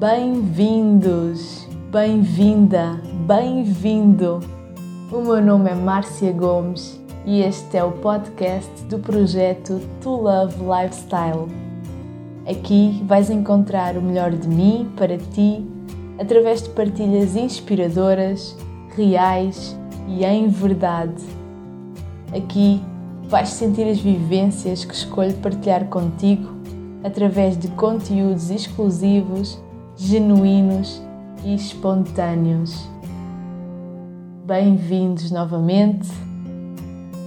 Bem-vindos, bem-vinda, bem-vindo. O meu nome é Márcia Gomes e este é o podcast do projeto To Love Lifestyle. Aqui vais encontrar o melhor de mim para ti através de partilhas inspiradoras, reais e em verdade. Aqui vais sentir as vivências que escolho partilhar contigo através de conteúdos exclusivos, genuínos e espontâneos. Bem-vindos novamente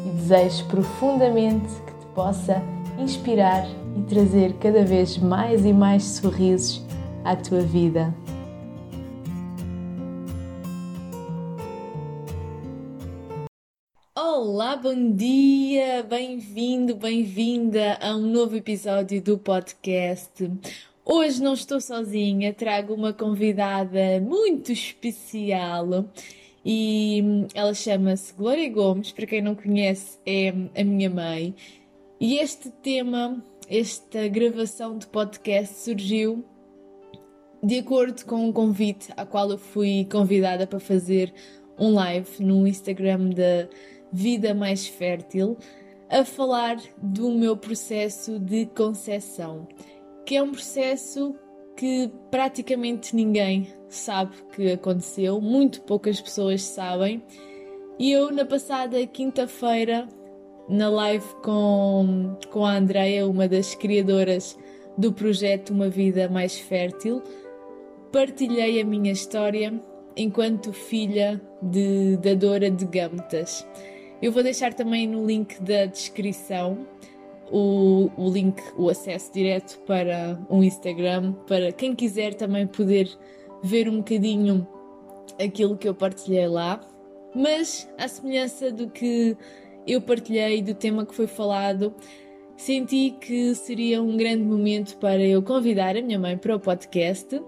e desejo profundamente que te possa inspirar e trazer cada vez mais e mais sorrisos à tua vida. Olá, bom dia, bem-vindo, bem-vinda a um novo episódio do podcast. Hoje não estou sozinha, trago uma convidada muito especial e ela chama-se Glória Gomes, para quem não conhece, é a minha mãe. E este tema, esta gravação de podcast surgiu de acordo com um convite a qual eu fui convidada para fazer um live no Instagram da Vida Mais Fértil a falar do meu processo de concepção, que é um processo que praticamente ninguém sabe que aconteceu, muito poucas pessoas sabem. E eu, na passada quinta-feira, na live com, com a Andrea, uma das criadoras do projeto Uma Vida Mais Fértil, partilhei a minha história enquanto filha de dadora de gametas. Eu vou deixar também no link da descrição o, o link, o acesso direto para o Instagram, para quem quiser também poder ver um bocadinho aquilo que eu partilhei lá. Mas, à semelhança do que eu partilhei, do tema que foi falado, senti que seria um grande momento para eu convidar a minha mãe para o podcast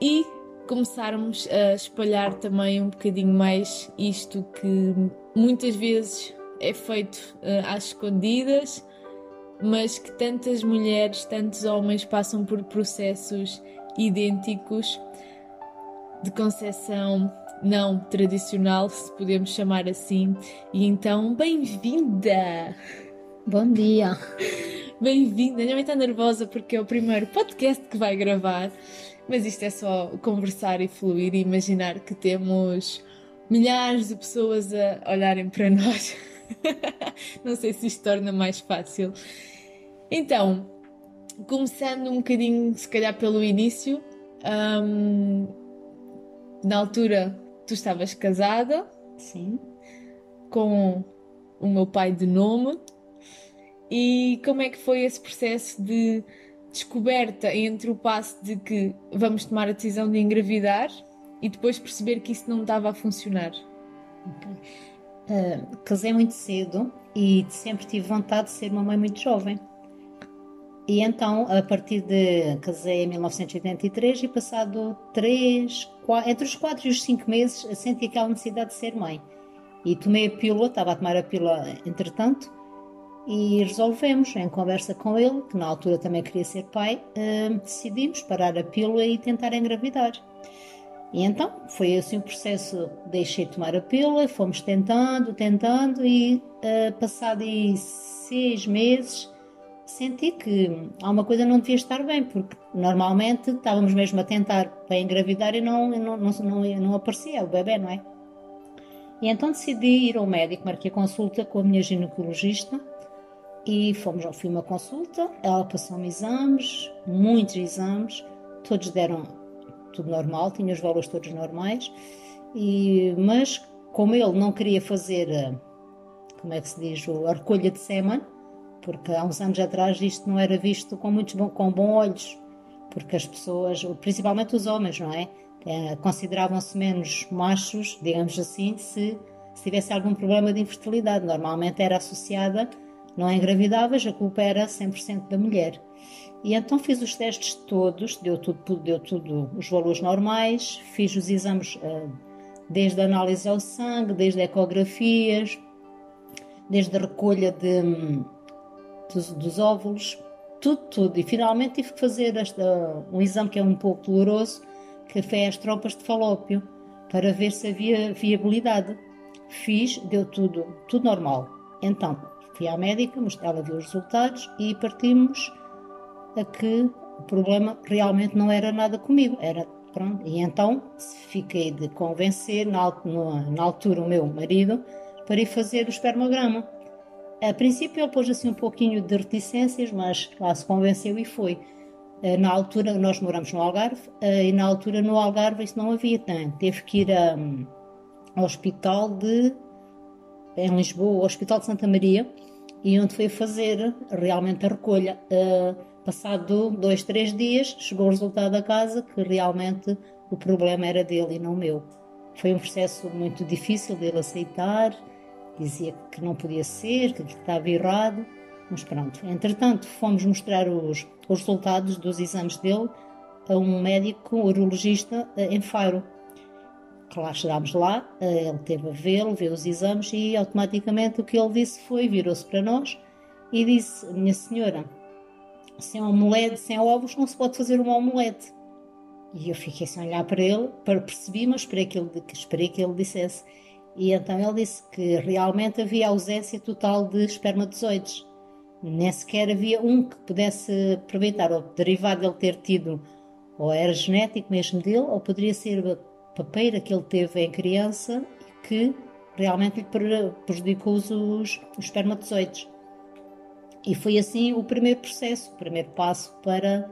e começarmos a espalhar também um bocadinho mais isto que muitas vezes é feito uh, às escondidas, mas que tantas mulheres, tantos homens passam por processos idênticos de concepção não tradicional, se podemos chamar assim. E então, bem-vinda! Bom dia! Bem-vinda! Minha mãe está nervosa porque é o primeiro podcast que vai gravar mas isto é só conversar e fluir e imaginar que temos milhares de pessoas a olharem para nós. Não sei se isto torna mais fácil. Então, começando um bocadinho, se calhar pelo início, um, na altura tu estavas casada. Sim. Com o meu pai de nome. E como é que foi esse processo de descoberta entre o passo de que vamos tomar a decisão de engravidar e depois perceber que isso não estava a funcionar? Okay. Uh, casei muito cedo e sempre tive vontade de ser uma mãe muito jovem. E então, a partir de. casei em 1983 e passado 3, 4, entre os 4 e os 5 meses, senti aquela necessidade de ser mãe. E tomei a pílula, estava a tomar a pílula entretanto, e resolvemos, em conversa com ele, que na altura também queria ser pai, uh, decidimos parar a pílula e tentar engravidar. E então foi assim o processo, deixei de tomar a pílula, fomos tentando, tentando e uh, passado seis meses senti que alguma coisa não devia estar bem, porque normalmente estávamos mesmo a tentar para engravidar e não, não, não, não, não aparecia o bebê, não é? E então decidi ir ao médico, marquei consulta com a minha ginecologista e fomos ao fim uma consulta. Ela passou-me exames, muitos exames, todos deram tudo normal, tinha os valores todos normais, e, mas como ele não queria fazer, eh, como é que se diz, a recolha de sêmen, porque há uns anos atrás isto não era visto com muitos com bons olhos, porque as pessoas, principalmente os homens, não é? é consideravam-se menos machos, digamos assim, se, se tivesse algum problema de infertilidade. Normalmente era associada não engravidavas, a culpa era 100% da mulher. E então fiz os testes todos, deu tudo, deu tudo os valores normais, fiz os exames uh, desde a análise ao sangue, desde ecografias, desde a recolha de, dos, dos óvulos tudo, tudo. E finalmente tive que fazer esta, um exame que é um pouco doloroso, que foi as tropas de falópio, para ver se havia viabilidade. Fiz, deu tudo, tudo normal. Então, fui à médica, ela viu os resultados e partimos a que o problema realmente não era nada comigo, era pronto. E então fiquei de convencer, na, na altura, o meu marido para ir fazer o espermograma. A princípio ele pôs assim um pouquinho de reticências, mas lá se convenceu e foi. Eh, na altura, nós moramos no Algarve, eh, e na altura no Algarve isso não havia tanto. Teve que ir a, ao hospital de, em Lisboa, ao Hospital de Santa Maria, e onde foi fazer realmente a recolha. Eh, passado dois, três dias, chegou o resultado da casa que realmente o problema era dele e não meu. Foi um processo muito difícil dele aceitar, dizia que não podia ser, que estava errado, mas pronto. Entretanto, fomos mostrar os, os resultados dos exames dele a um médico urologista eh, em Faro. Claro, chegámos lá, eh, ele teve a vê-lo, viu os exames e automaticamente o que ele disse foi, virou-se para nós e disse, minha senhora, sem omelete, sem ovos não se pode fazer uma omelete. E eu fiquei sem olhar para ele, para percebi, mas esperei que ele, esperei que ele dissesse. E então ele disse que realmente havia ausência total de espermatozoides. Nem sequer havia um que pudesse aproveitar, ou derivado dele ter tido, ou era genético mesmo dele, ou poderia ser a papeira que ele teve em criança e que realmente lhe prejudicou os, os espermatozoides. E foi assim o primeiro processo, o primeiro passo para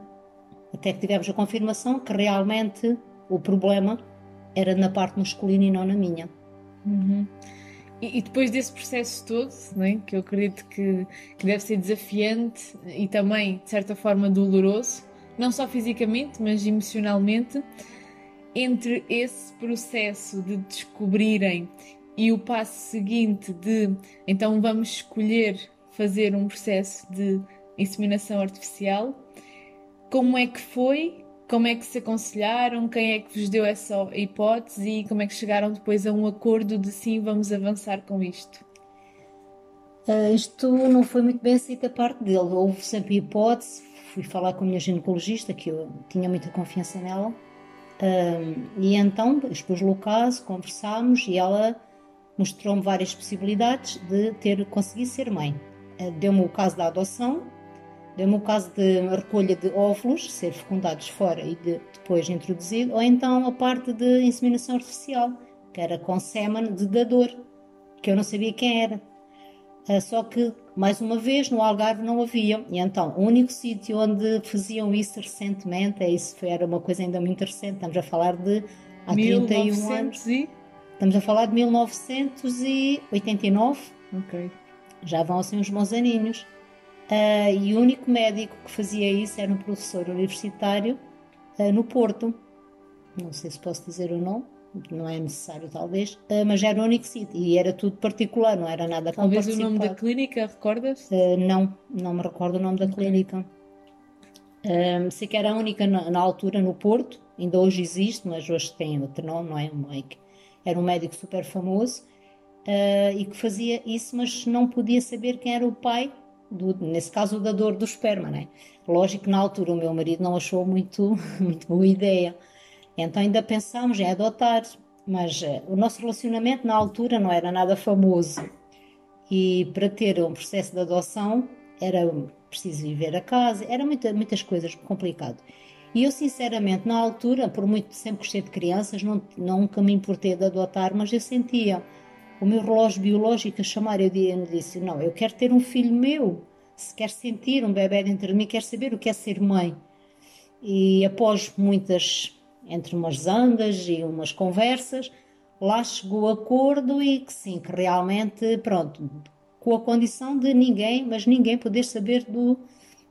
até que tivemos a confirmação que realmente o problema era na parte masculina e não na minha. Uhum. E, depois desse processo todo, né, que eu acredito que, que deve ser desafiante e também, de certa forma, doloroso, não só fisicamente, mas emocionalmente, entre esse processo de descobrirem e o passo seguinte de então vamos escolher fazer um processo de inseminação artificial. Como é que foi? Como é que se aconselharam? Quem é que vos deu essa hipótese e como é que chegaram depois a um acordo de sim, vamos avançar com isto? Uh, isto não foi muito bem aceito a parte dele. Houve sempre hipótese. Fui falar com a minha ginecologista, que eu tinha muita confiança nela. Uh, e então expus-lhe o caso, conversámos e ela mostrou-me várias possibilidades de ter conseguido ser mãe. Eh, deu-me o caso da adoção, deu-me o caso de recolha de óvulos, ser fecundados fora e de, depois introduzido, ou então a parte de inseminação artificial, que era com sêmen de dador, que eu não sabia quem era. Eh, só que, mais uma vez, no Algarve não havia. E então, o único sítio onde faziam isso recentemente, é isso era uma coisa ainda muito recente, estamos a falar de há 31 anos. E... Estamos a falar de 1989. Ok já vão assim uns bons aninhos. Uh, e o único médico que fazia isso era um professor universitário uh, no Porto. Não sei se posso dizer o nome, não é necessário talvez, uh, mas era o único sítio e era tudo particular, não era nada Talvez o nome da clínica, recordas? não, não me recordo o nome da okay. clínica. sei que era a única na, na, altura no Porto, ainda hoje existe, mas hoje tem outro nome, não é? Era um médico super famoso uh, e que fazia isso, mas não podia saber quem era o pai, do, nesse caso o dador do esperma. Né? Lógico que na altura o meu marido não achou muito, muito boa ideia. Então ainda pensámos em adotar, mas uh, o nosso relacionamento na altura não era nada famoso. E para ter um processo de adoção era preciso viver a casa, era muita, muitas coisas complicado. E eu, sinceramente, na altura, por muito sempre gostei de crianças, não, nunca me importei de adotar, mas eu sentia o meu relógio biológico a chamar. Eu disse: Não, eu quero ter um filho meu. Se quer sentir um bebê dentro de mim, quer saber o que é ser mãe. E após muitas, entre umas zangas e umas conversas, lá chegou o acordo e que sim, que realmente, pronto, com a condição de ninguém, mas ninguém poder saber do,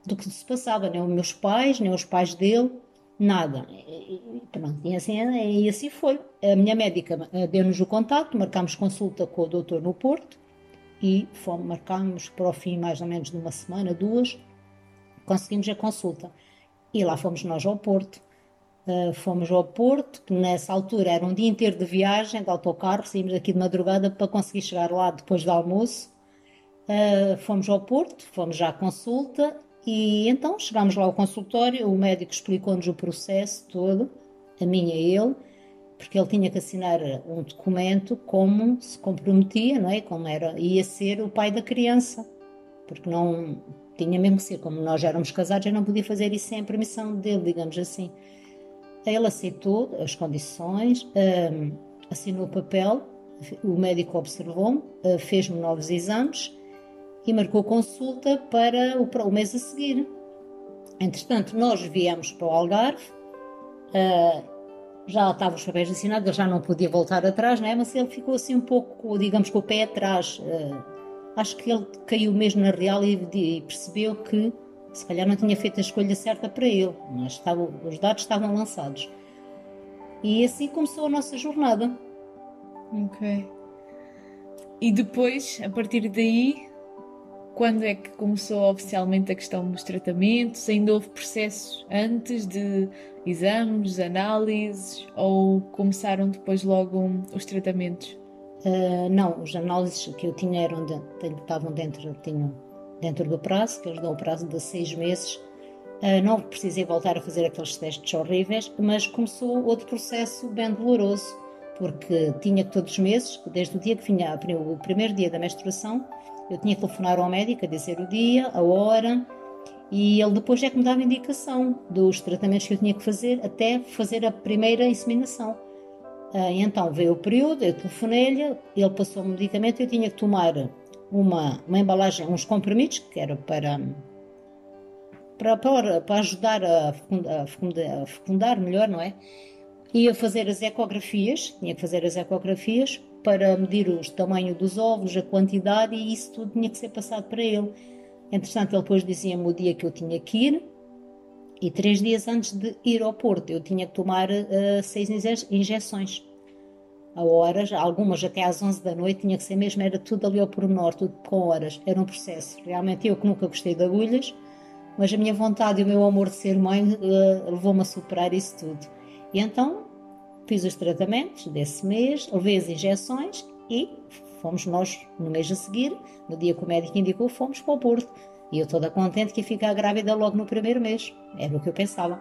do que se passava, nem os meus pais, nem os pais dele, nada. E, pronto, e assim, e assim foi. A minha médica eh, deu-nos o contato, marcámos consulta com o doutor no Porto e fomos, marcámos para o fim mais ou menos de uma semana, duas, conseguimos a consulta. E lá fomos nós ao Porto. Uh, fomos ao Porto, que nessa altura era um dia inteiro de viagem, de autocarro, saímos aqui de madrugada para conseguir chegar lá depois do almoço. Uh, fomos ao Porto, fomos já à consulta E então chegámos lá ao consultório, o médico explicou-nos o processo todo, a mim e a ele, porque ele tinha que assinar um documento como se comprometia, não é? Como era, ia ser o pai da criança, porque não tinha mesmo que ser, como nós éramos casados, eu não podia fazer isso sem a permissão dele, digamos assim. Ele aceitou as condições, um, assinou o papel, o médico observou-me, uh, fez-me novos exames e marcou consulta para o, para o mês a seguir. Entretanto, nós viemos para o Algarve, uh, já estavam os papéis assinados, ele já não podia voltar atrás, não é? mas ele ficou assim um pouco, digamos, com o pé atrás. Uh, acho que ele caiu mesmo na real e, e, percebeu que se calhar não tinha feito a escolha certa para ele, mas estava, os dados estavam lançados. E assim começou a nossa jornada. Ok. E depois, a partir daí, quando é que começou oficialmente a questão dos tratamentos? Ainda houve processos antes de exames, análises ou começaram depois logo os tratamentos? Uh, não, os análises que eu tinha eram de, estavam dentro, tinham dentro do prazo, que eles dão o prazo de seis meses. Uh, não precisei voltar a fazer aqueles testes horríveis, mas começou outro processo bem doloroso, porque tinha todos os meses, desde o dia que vinha o primeiro dia da menstruação, eu tinha que telefonar ao médico a dizer o dia, a hora, e ele depois é que me dava indicação dos tratamentos que eu tinha que fazer até fazer a primeira inseminação. Ah, então veio o período, eu telefonei-lhe, ele passou o medicamento, eu tinha que tomar uma, uma embalagem, uns comprimidos, que era para, para, para, ajudar a fecundar, a, fecundar, a fecundar melhor, não é? Ia fazer as ecografias, tinha que fazer as ecografias para medir o tamanho dos ovos, a quantidade e isso tudo tinha que ser passado para ele. Entretanto, ele depois dizia-me o dia que eu tinha que ir e três dias antes de ir ao Porto eu tinha que tomar uh, seis injeções. A horas, algumas até às 11 da noite, tinha que ser mesmo, era tudo ali ao pormenor, tudo com horas, era um processo. Realmente eu que nunca gostei de agulhas, mas a minha vontade e o meu amor de ser mãe uh, levou-me a superar isso tudo. E então fiz os tratamentos desse mês, levei as injeções e fomos nós, no mês a seguir, no dia que o médico indicou, fomos para o Porto. E eu toda contente que ia ficar grávida logo no primeiro mês. Era o que eu pensava.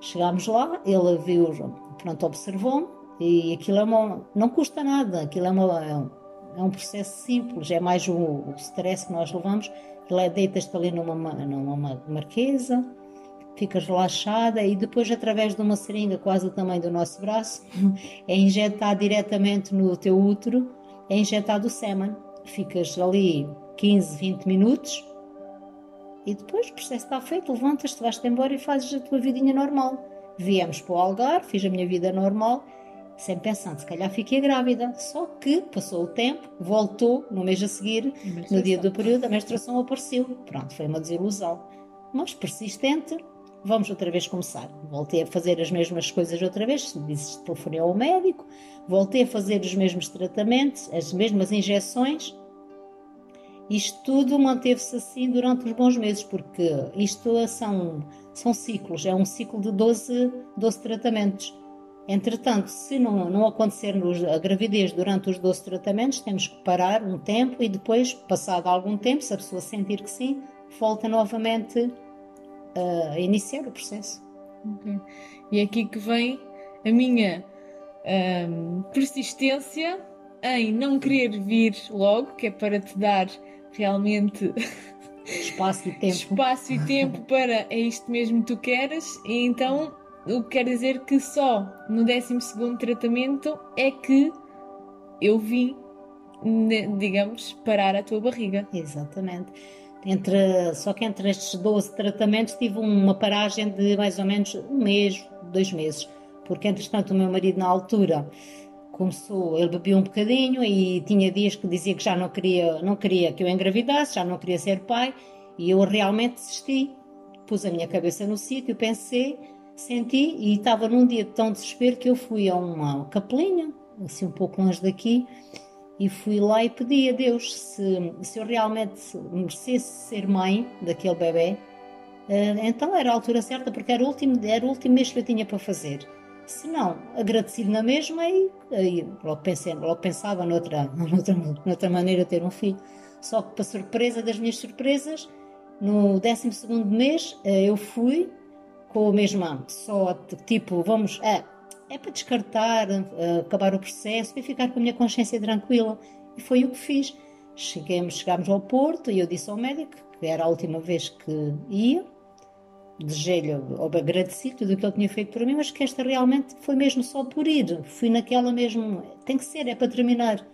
Chegámos lá, ele viu, pronto, observou-me e aquilo é uma, não custa nada, aquilo é, uma, é um processo simples, é mais o, o stress que nós levamos. Ele é deitas-te ali numa, numa marquesa, ficas relaxada e depois através de uma seringa quase do tamanho do nosso braço é injetado diretamente no teu útero, é injetado o sêmen. Ficas ali 15, 20 minutos e depois o processo está feito, levantas-te, vais-te embora e fazes a tua vidinha normal. Viemos para o Algarve, fiz a minha vida normal, sempre pensando, se calhar fiquei grávida. Só que passou o tempo, voltou no mês a seguir, no dia do período, a menstruação apareceu. Pronto, foi uma desilusão. Mas persistente, vamos outra vez começar. Voltei a fazer as mesmas coisas outra vez, disse, telefonei ao médico, voltei a fazer os mesmos tratamentos, as mesmas injeções. Isto tudo manteve-se assim durante os bons meses, porque isto são, são ciclos, é um ciclo de 12, 12 tratamentos. Entretanto, se não, não acontecer a gravidez durante os 12 tratamentos, temos que parar um tempo e depois, passado algum tempo, se a pessoa sentir que sim, volta novamente a iniciar o processo. Okay. E é aqui que vem a minha um, persistência em não querer vir logo, que é para te dar realmente espaço e tempo, espaço e tempo para é isto mesmo que tu queres, e então o que quer dizer que só no 12 tratamento é que eu vim, digamos, parar a tua barriga. Exatamente. Entre, só que entre estes 12 tratamentos tive uma paragem de mais ou menos um mês, dois meses, porque entretanto o meu marido na altura começou, ele bebia um bocadinho e tinha dias que dizia que já não queria, não queria que eu engravidasse, já não queria ser pai e eu realmente desisti. Pus a minha cabeça no sítio, pensei, senti e estava num dia de tão desespero que eu fui a uma capelinha, assim um pouco longe daqui, e fui lá e pedi a Deus se, se eu realmente merecesse ser mãe daquele bebê. Eh, então era a altura certa, porque era o último, era o último mês que eu tinha para fazer. Se não, agradecido na mesma, e, e logo, pensei, logo pensava noutra, noutra, noutra maneira de ter um filho. Só que, para surpresa das minhas surpresas, No 12 mês eh, eu fui com o mesmo só tipo, vamos, é, é para descartar, uh, acabar o processo e ficar com a minha consciência tranquila. E foi o que fiz. Cheguemos, chegámos ao Porto e eu disse ao médico que era a última vez que ia. Desejei-lhe, agradeci tudo o que ele tinha feito por mim, mas que esta realmente foi mesmo só por ir. Fui naquela mesmo. Tem que ser, é para terminar.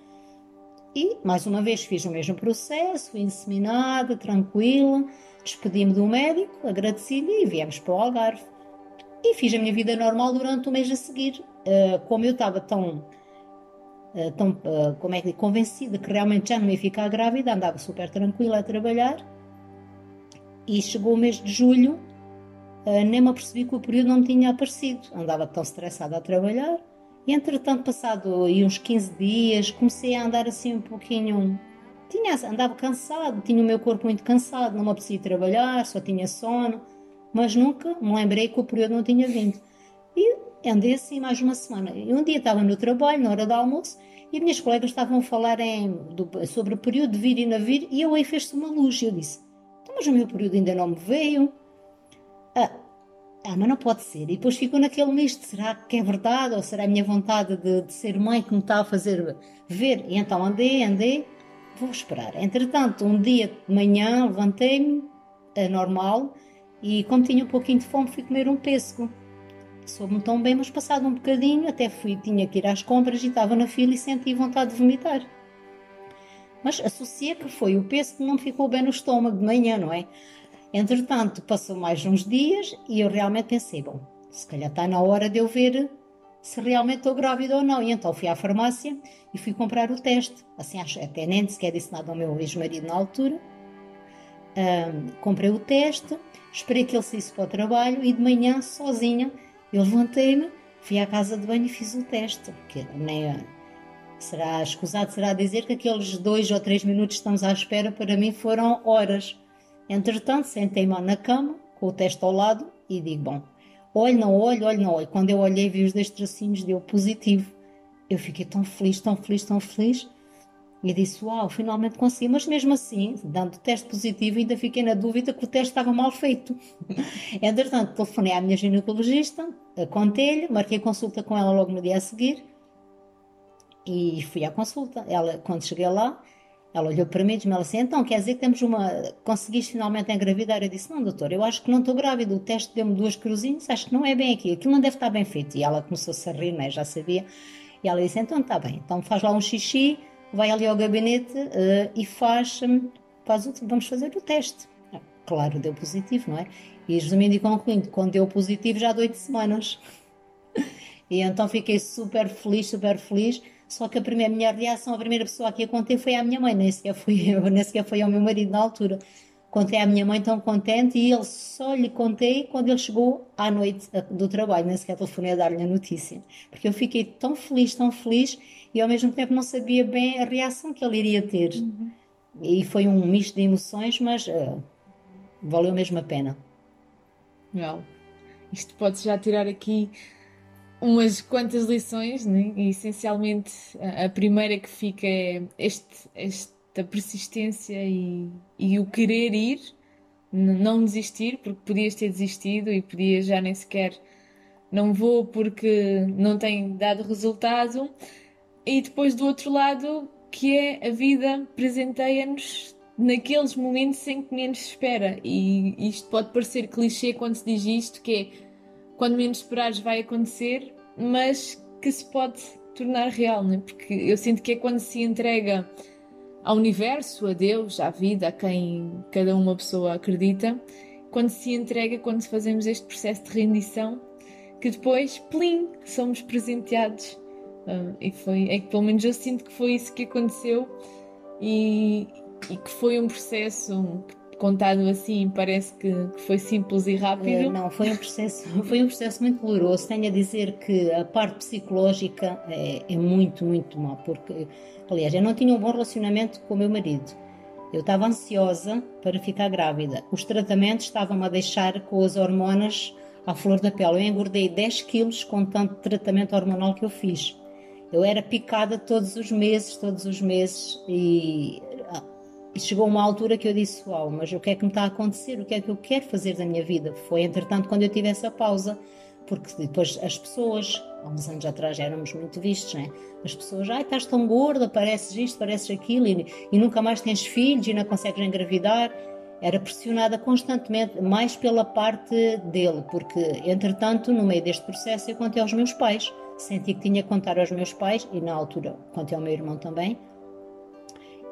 E, mais uma vez, fiz o mesmo processo, fui inseminada, tranquila, despedi-me do médico, agradeci-lhe e viemos para o Algarve. E fiz a minha vida normal durante o mês a seguir. Uh, como eu estava tão, uh, tão uh, como é que convencida que realmente já não ia ficar grávida, andava super tranquila a trabalhar. E chegou o mês de julho, nem me apercebi que o período não tinha aparecido. Andava tão estressada a trabalhar. E entretanto, passado aí uns 15 dias, comecei a andar assim um pouquinho. Tinha, andava cansado, tinha o meu corpo muito cansado, não me apetecia trabalhar, só tinha sono mas nunca me lembrei que o período não tinha vindo. E andei assim mais uma semana. E um dia estava no trabalho, na hora do almoço, e minhas colegas estavam a falar em, do, sobre o período de vir e não vir, e eu aí fez-se uma luz. E eu disse: então, Mas o meu período ainda não me veio. Ah, ah, mas não pode ser. E depois ficou naquele misto: será que é verdade? Ou será a minha vontade de, de ser mãe que me está a fazer ver? E então andei, andei, vou esperar. Entretanto, um dia de manhã levantei-me, é normal, e como tinha um pouquinho de fome, fui comer um pêssego. Soube-me tão bem, mas passado um bocadinho, até fui, tinha que ir às compras e estava na fila e senti vontade de vomitar. Mas associei que foi o pêssego que não me ficou bem no estômago de manhã, não é? Entretanto, passou mais uns dias e eu realmente pensei, bom, se calhar está na hora de eu ver se realmente estou grávida ou não. E então fui à farmácia e fui comprar o teste. Assim, até nem sequer disse nada ao meu ex-marido na altura. Comprei o teste, esperei que ele saísse para o trabalho e de manhã, sozinha, eu levantei-me, fui à casa de banho e fiz o teste. Que nem será escusado será dizer que aqueles dois ou três minutos que estamos à espera para mim foram horas. Entretanto, sentei-me na cama com o teste ao lado e digo: Bom, olho, não olho, olho, não olho. Quando eu olhei, vi os dois tracinhos, deu positivo. Eu fiquei tão feliz, tão feliz, tão feliz. E disse: Uau, finalmente consegui. Mas mesmo assim, dando teste positivo, ainda fiquei na dúvida que o teste estava mal feito. Entretanto, telefonei à minha ginecologista, contei-lhe, marquei consulta com ela logo no dia a seguir e fui à consulta. Ela, quando cheguei lá, ela olhou para mim e disse-me assim: Então, quer dizer que temos uma. Conseguiste finalmente engravidar? Eu disse: Não, doutor, eu acho que não estou grávida. O teste deu-me duas cruzinhas, acho que não é bem aqui. Aquilo não deve estar bem feito. E ela começou-se a rir, né? já sabia. E ela disse: Então, está bem, então faz lá um xixi vai ali ao gabinete uh, e faz, faz o, vamos fazer o teste. Ah, claro, deu positivo, não é? E resumindo e concluindo, quando deu positivo já há oito semanas. e então fiquei super feliz, super feliz. Só que a primeira minha reação, a primeira pessoa que eu contei foi à minha mãe, nem sequer eu, nem sequer foi ao meu marido na altura. Contei à minha mãe tão contente e ele só lhe contei quando ele chegou à noite do trabalho, nem sequer telefonei a dar-lhe a notícia. Porque eu fiquei tão feliz, tão feliz e ao mesmo tempo não sabia bem a reação que ele iria ter. Uhum. E foi um misto de emoções, mas uh, valeu mesmo a pena. Não. Isto pode já tirar aqui umas quantas lições, né? e essencialmente a primeira que fica é este, esta persistência e, e o querer ir, não desistir, porque podias ter desistido e podias já nem sequer não vou porque não tem dado resultado e depois do outro lado, que é a vida presenteia-nos naqueles momentos em que menos espera. E isto pode parecer clichê quando se diz isto, que é quando menos esperares vai acontecer, mas que se pode tornar real, né? porque eu sinto que é quando se entrega ao universo, a Deus, à vida, a quem cada uma pessoa acredita, quando se entrega, quando fazemos este processo de rendição, que depois, plim, somos presenteados. Uh, e foi, é que pelo menos eu sinto que foi isso que aconteceu e, e que foi um processo contado assim parece que, foi simples e rápido. Uh, não, foi um processo, foi um processo muito doloroso. Tenho a dizer que a parte psicológica é, é muito, muito má, porque aliás eu não tinha um bom relacionamento com o meu marido. Eu estava ansiosa para ficar grávida. Os tratamentos estavam a deixar com as hormonas à flor da pele. Eu engordei 10 quilos com tanto tratamento hormonal que eu fiz. Eu era picada todos os meses, todos os meses, e E chegou uma altura que eu disse: Uau, mas o que é que me está a acontecer? O que é que eu quero fazer da minha vida? Foi entretanto quando eu tive essa pausa, porque depois as pessoas, há uns anos atrás éramos muito vistos, né? As pessoas, ai, estás tão gorda, pareces isto, pareces aquilo, e, e nunca mais tens filhos e não consegues engravidar. Era pressionada constantemente, mais pela parte dele, porque entretanto, no meio deste processo, eu contei aos meus pais. Senti que tinha que contar aos meus pais, e na altura contei ao meu irmão também,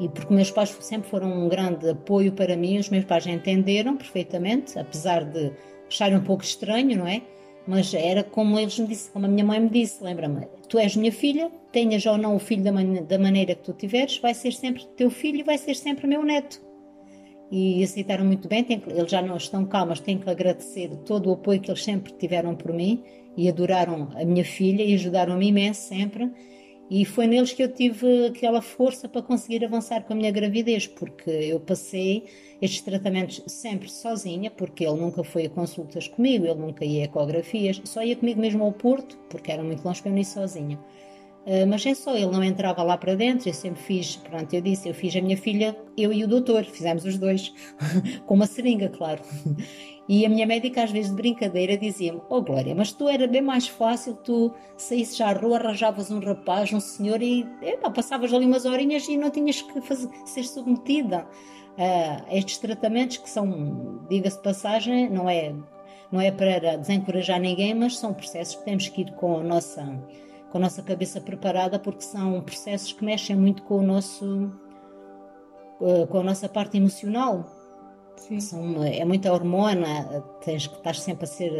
e porque meus pais sempre foram um grande apoio para mim, os meus pais entenderam perfeitamente, apesar de acharem um pouco estranho, não é? Mas era como eles me disseram, como a minha mãe me disse, lembra-me, tu és minha filha, tenhas ou não o filho da, man da maneira que tu tiveres, vai ser sempre teu filho e vai ser sempre meu neto. E aceitaram muito bem, que, eles já não estão cá, mas tenho que agradecer todo o apoio que eles sempre tiveram por mim e adoraram a minha filha e ajudaram-me imenso sempre e foi neles que eu tive aquela força para conseguir avançar com a minha gravidez, porque eu passei estes tratamentos sempre sozinha, porque ele nunca foi a consultas comigo, ele nunca ia a ecografias, só ia comigo mesmo ao Porto, porque era muito longe para eu ir sozinha. Uh, mas é só, ele não entrava lá para dentro, eu sempre fiz, pronto, eu disse, eu fiz a minha filha, eu e o doutor, fizemos os dois, com uma seringa, claro. E a minha médica, às vezes de brincadeira, dizia-me: Oh Glória, mas tu era bem mais fácil, tu saísses à rua, arranjavas um rapaz, um senhor e epa, passavas ali umas horinhas e não tinhas que fazer, ser submetida a estes tratamentos que são, diga-se de passagem, não é, não é para desencorajar ninguém, mas são processos que temos que ir com a nossa, com a nossa cabeça preparada, porque são processos que mexem muito com o nosso eh, com a nossa parte emocional são, é muita hormona, tens que estar sempre a ser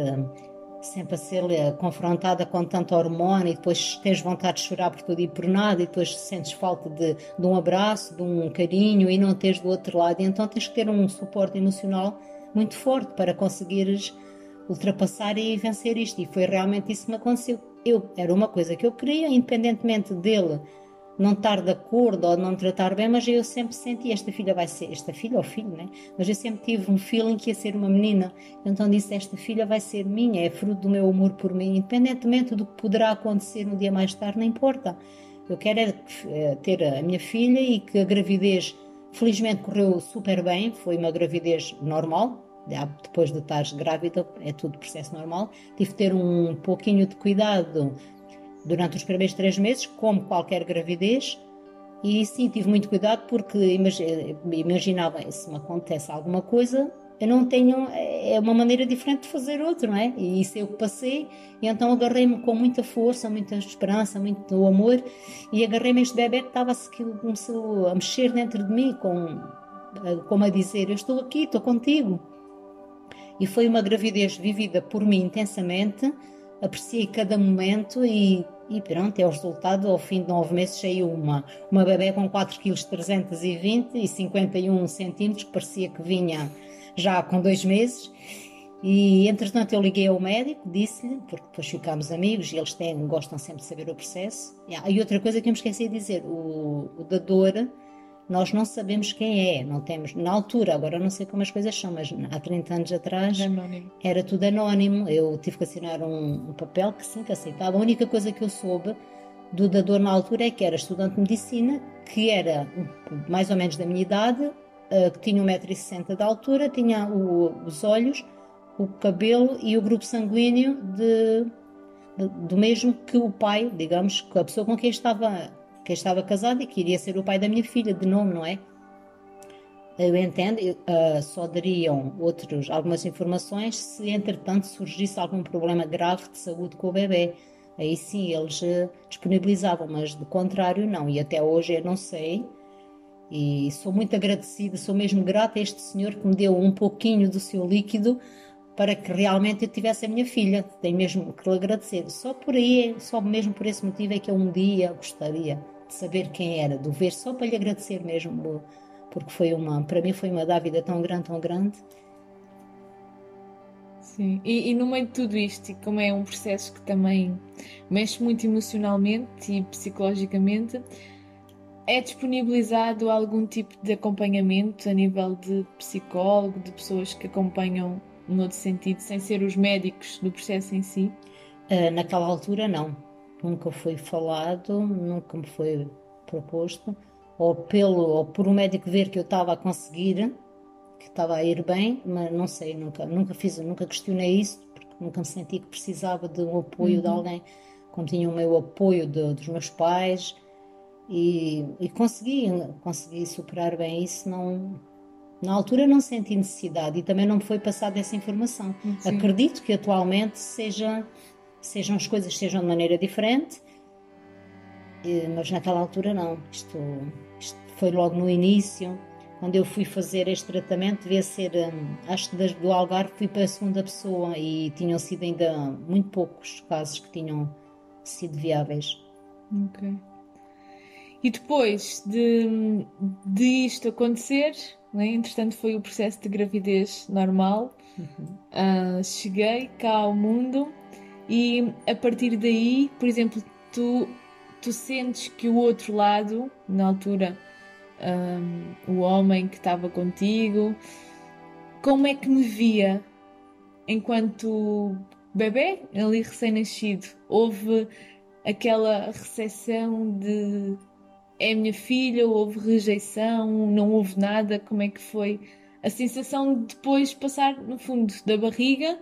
sempre a ser eh, confrontada com tanta hormona e depois tens vontade de chorar por tudo e por nada e depois sentes falta de, de um abraço, de um carinho e não tens do outro lado. E então tens que ter um suporte emocional muito forte para conseguires ultrapassar e vencer isto. E foi realmente isso que me aconteceu. Eu, era uma coisa que eu queria, independentemente dele não estar de acordo ou não tratar bem, mas eu sempre senti esta filha vai ser, esta filha ou filho, né? Mas eu sempre tive um feeling que ia ser uma menina. Então disse: esta filha vai ser minha, é fruto do meu amor por mim, independentemente do que poderá acontecer no dia mais tarde, não importa. Eu quero é, ter a minha filha e que a gravidez, felizmente, correu super bem, foi uma gravidez normal. Depois de estar grávida, é tudo processo normal. Tive que ter um pouquinho de cuidado durante os primeiros três meses, como qualquer gravidez, e sim, tive muito cuidado porque imaginava, se me acontece alguma coisa, eu não tenho, é uma maneira diferente de fazer outro, não é? E isso eu passei, e então agarrei-me com muita força, muita esperança, muito amor, e agarrei-me este bebê que estava que começou a mexer dentro de mim, com, como a dizer: Eu estou aqui, estou contigo. E foi uma gravidez vivida por mim intensamente, apreciei cada momento e e pronto, é o resultado. Ao fim de nove meses saiu uma, uma bebê com 4 kg 320 e 51 centímetros, que parecia que vinha já com dois meses. E entretanto eu liguei ao médico, disse-lhe, porque depois ficámos amigos e eles têm, gostam sempre de saber o processo. E outra coisa que eu me esqueci de dizer: o, o dador nós não sabemos quem é, não temos, na altura, agora não sei como as coisas são, mas há 30 anos atrás anónimo. era tudo anónimo. Eu tive que assinar um, um, papel que sim, que aceitava. A única coisa que eu soube do dador na altura é que era estudante de medicina, que era mais ou menos da minha idade, uh, que tinha 1,60m de altura, tinha o, os olhos, o cabelo e o grupo sanguíneo de, de, do mesmo que o pai, digamos, que a pessoa com quem estava que estava casado e que iria ser o pai da minha filha, de nome, não é? Eu entendo, uh, só dariam outros, algumas informações se entretanto surgisse algum problema grave de saúde com o bebê. Aí sim eles uh, disponibilizavam, mas de contrário não. E até hoje eu não sei. E sou muito agradecida, sou mesmo grata a este senhor que me deu um pouquinho do seu líquido para que realmente eu tivesse a minha filha. Tenho mesmo que lhe agradecer. Só por aí, só mesmo por esse motivo é que eu um dia gostaria de saber quem era, de o ver só para lhe agradecer mesmo, porque foi uma, para mim foi uma dávida tão grande, tão grande. Sim, e, e, no meio de tudo isto, e como é um processo que também mexe muito emocionalmente e psicologicamente, é disponibilizado algum tipo de acompanhamento a nível de psicólogo, de pessoas que acompanham no outro sentido, sem ser os médicos do processo em si? Uh, naquela altura, não nunca foi falado, nunca me foi proposto. ou pelo ou por o médico ver que eu estava a conseguir, que estava a ir bem, mas não sei, nunca, nunca fiz, nunca questionei isso, porque nunca me senti que precisava de um apoio uhum. de alguém, como tinha o meu apoio de, dos meus pais e, e consegui, consegui superar bem isso, não na altura não senti necessidade e também não me foi passada essa informação. Sim. Acredito que atualmente seja, sejam as coisas sejam de maneira diferente, mas naquela altura não. Isto, isto foi logo no início, quando eu fui fazer este tratamento, devia ser, hum, acho que do Algarve fui para a segunda pessoa e tinham sido ainda muito poucos casos que tinham sido viáveis. Ok. E depois de, de isto acontecer, né? entretanto foi o processo de gravidez normal, uhum. uh, cheguei cá ao mundo e a partir daí, por exemplo, tu, tu sentes que o outro lado, na altura, um, o homem que estava contigo, como é que me via enquanto bebê, ali recém-nascido? Houve aquela recepção de é minha filha, houve rejeição, não houve nada, como é que foi a sensação de depois passar no fundo da barriga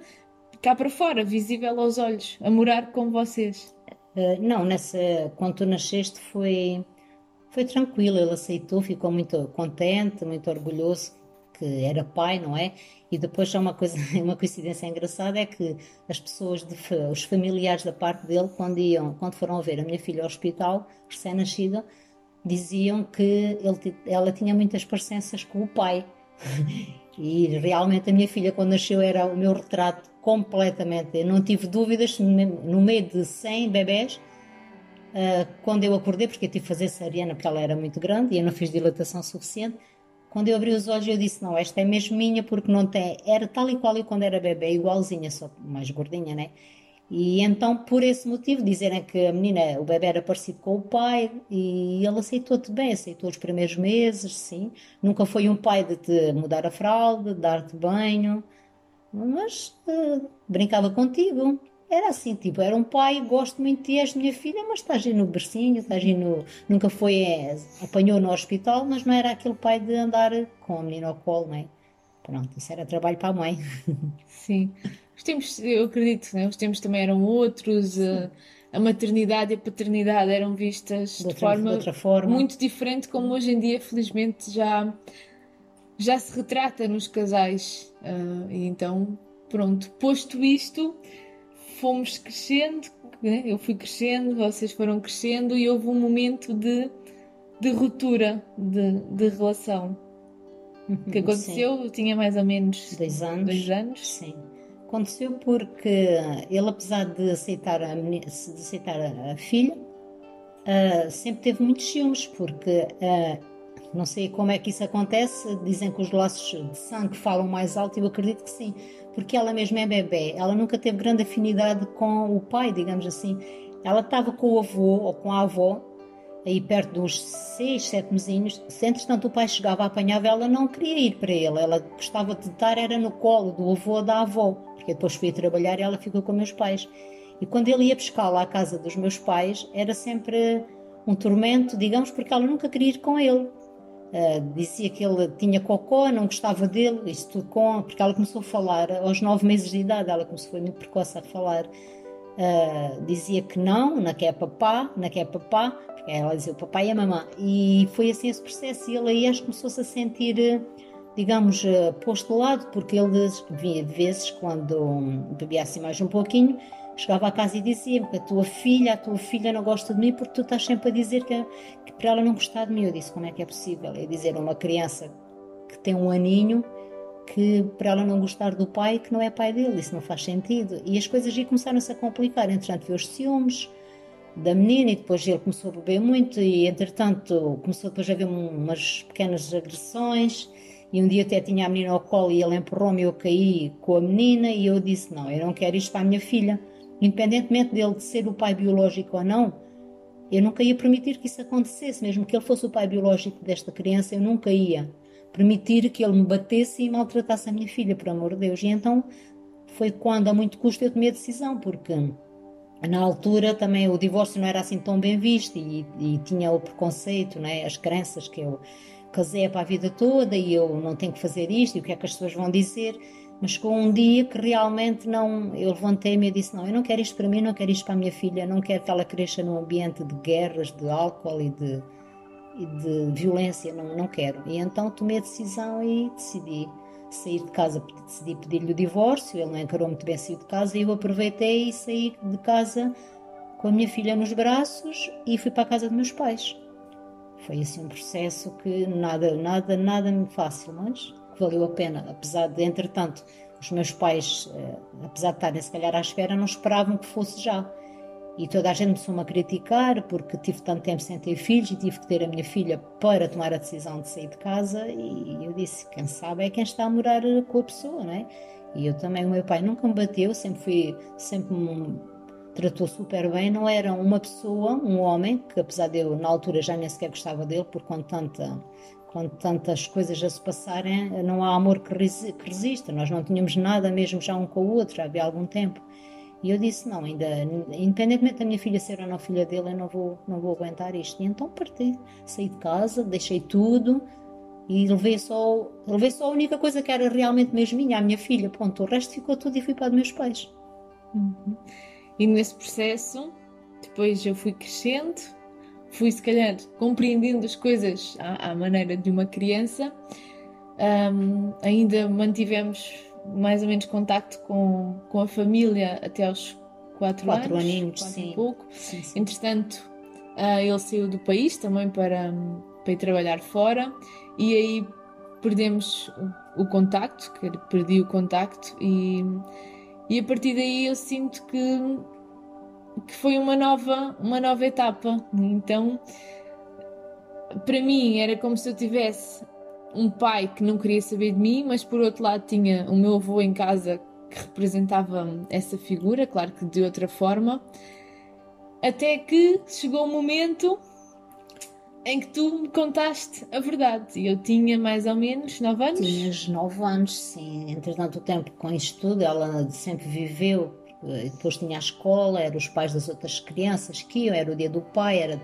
cá para fora, visível aos olhos, a morar com vocês? Uh, não, nessa, quando tu nasceste foi, foi tranquilo, ele aceitou, ficou muito contente, muito orgulhoso que era pai, não é? E depois já uma coisa, uma coincidência engraçada é que as pessoas, de, os familiares da parte dele, quando iam, quando foram ver a minha filha ao hospital, recém-nascida, diziam que ele, ela tinha muitas parecenças com o pai. e realmente a minha filha, quando nasceu, era o meu retrato completamente. Eu não tive dúvidas, no meio de 100 bebés, uh, quando eu acordei, porque eu tive que fazer cesariana porque ela era muito grande e eu não fiz dilatação suficiente. Quando eu abri os olhos, eu disse: Não, esta é mesmo minha, porque não tem. Era tal e qual eu quando era bebê, igualzinha, só mais gordinha, né? E então, por esse motivo, dizerem que a menina, o bebê era parecido com o pai, e ele aceitou-te bem, aceitou os primeiros meses, sim. Nunca foi um pai de te mudar a fralda, dar-te banho, mas uh, brincava contigo. Era assim, tipo, era um pai, gosto muito de ti, és minha filha, mas estás aí no bercinho, estás aí no... Nunca foi, é, apanhou no hospital, mas não era aquele pai de andar com a menina ao colo, não é? Pronto, isso era trabalho para a mãe. Sim. Os tempos, eu acredito, né? os tempos também eram outros, a, a maternidade e a paternidade eram vistas de, outra, de, forma de outra forma muito diferente, como hoje em dia, felizmente, já, já se retrata nos casais. Uh, e então, pronto, posto isto, fomos crescendo, né? eu fui crescendo, vocês foram crescendo e houve um momento de, de ruptura de, de relação. que aconteceu, Sim. tinha mais ou menos dois anos. Dois anos. Sim. Aconteceu porque ele, apesar de aceitar a, de aceitar a filha, uh, sempre teve muitos ciúmes, porque uh, não sei como é que isso acontece, dizem que os laços de sangue falam mais alto, eu acredito que sim, porque ela mesma é bebê, ela nunca teve grande afinidade com o pai, digamos assim. Ela estava com o avô ou com a avó, aí perto dos seis, sete mesinhos. Se entretanto o pai chegava, apanhava, ela não queria ir para ele. Ela gostava de estar, era no colo do avô ou da avó, porque depois fui trabalhar e ela ficou com meus pais. E quando ele ia pescá-la à casa dos meus pais, era sempre um tormento, digamos, porque ela nunca queria ir com ele. Uh, dizia que ele tinha cocô, não gostava dele, isso tudo com, porque ela começou a falar aos nove meses de idade, ela começou foi muito precoce a falar. Uh, dizia que não, não quer papá, não quer papá, ela dizia o papai e a mamãe. E foi assim esse processo. E ele aí acho que começou-se a sentir, digamos, eh, posto de lado, porque ele via vezes, quando bebia assim mais um pouquinho, chegava a casa e dizia-me que a tua filha, a tua filha não gosta de mim porque tu estás sempre a dizer que, que para ela não gostar de mim. Eu disse, como é que é possível? É dizer a uma criança que tem um aninho que para ela não gostar do pai que não é pai dele, isso não faz sentido. E as coisas aí começaram-se a complicar, entretanto veio os ciúmes, da menina e depois ele começou a beber muito e entretanto começou depois a haver umas pequenas agressões e um dia até tinha a menina ao colo e ele empurrou-me e eu caí com a menina e eu disse não, eu não quero isto para a minha filha independentemente dele de ser o pai biológico ou não eu nunca ia permitir que isso acontecesse mesmo que ele fosse o pai biológico desta criança eu nunca ia permitir que ele me batesse e maltratasse a minha filha, por amor de Deus e então foi quando a muito custo eu tomei a decisão porque na altura também o divórcio não era assim tão bem visto e, e tinha o preconceito, né? as crenças que eu casei para a vida toda e eu não tenho que fazer isto e o que é que as pessoas vão dizer. Mas chegou um dia que realmente não. Eu levantei-me e disse: Não, eu não quero isto para mim, não quero isto para a minha filha, não quero que ela cresça num ambiente de guerras, de álcool e de, e de violência, não, não quero. E então tomei a decisão e decidi sair de casa, decidi pedir-lhe o divórcio. Ele não encarou muito bem sair de casa e eu aproveitei e saí de casa com a minha filha nos braços e fui para a casa dos meus pais. Foi assim um processo que nada, nada, nada fácil, mas valeu a pena. Apesar de, entretanto, os meus pais, eh, apesar de estarem se calhar à espera, não esperavam que fosse já. E toda a gente começou-me a criticar porque tive tanto tempo sem ter filhos e tive que ter a minha filha para tomar a decisão de sair de casa. E eu disse: quem sabe é quem está a morar com a pessoa, não é? E eu também, o meu pai nunca me bateu, sempre fui, sempre me tratou super bem. Não era uma pessoa, um homem, que apesar de eu na altura já nem sequer gostava dele, porque com tanta quando tantas coisas a se passarem, não há amor que resista. Nós não tínhamos nada mesmo já um com o outro, já havia algum tempo. E eu disse: não, ainda, independentemente da minha filha ser ou não filha dele, eu não vou, não vou aguentar isto. E então parti, saí de casa, deixei tudo e levei só, levei só a única coisa que era realmente mesmo minha, a minha filha. Pronto, o resto ficou tudo e fui para os meus pais. Uhum. E nesse processo, depois eu fui crescendo fui se calhar compreendendo as coisas à, à maneira de uma criança. Um, ainda mantivemos mais ou menos contacto com, com a família até aos quatro, quatro anos, aninhos, quatro sim. pouco. Sim, sim. Entretanto, uh, ele saiu do país também para, para ir trabalhar fora e aí perdemos o, o contacto, perdi o contacto e, e a partir daí eu sinto que que foi uma nova, uma nova etapa. Então, para mim, era como se eu tivesse um pai que não queria saber de mim, mas por outro lado tinha o meu avô em casa que representava essa figura, claro que de outra forma, até que chegou o momento em que tu me contaste a verdade. E eu tinha mais ou menos 9 anos. Tinhas 9 anos, sim. Entretanto, o tempo com isto tudo, ela sempre viveu depois tinha a escola, eram os pais das outras crianças que iam, era o dia do pai, era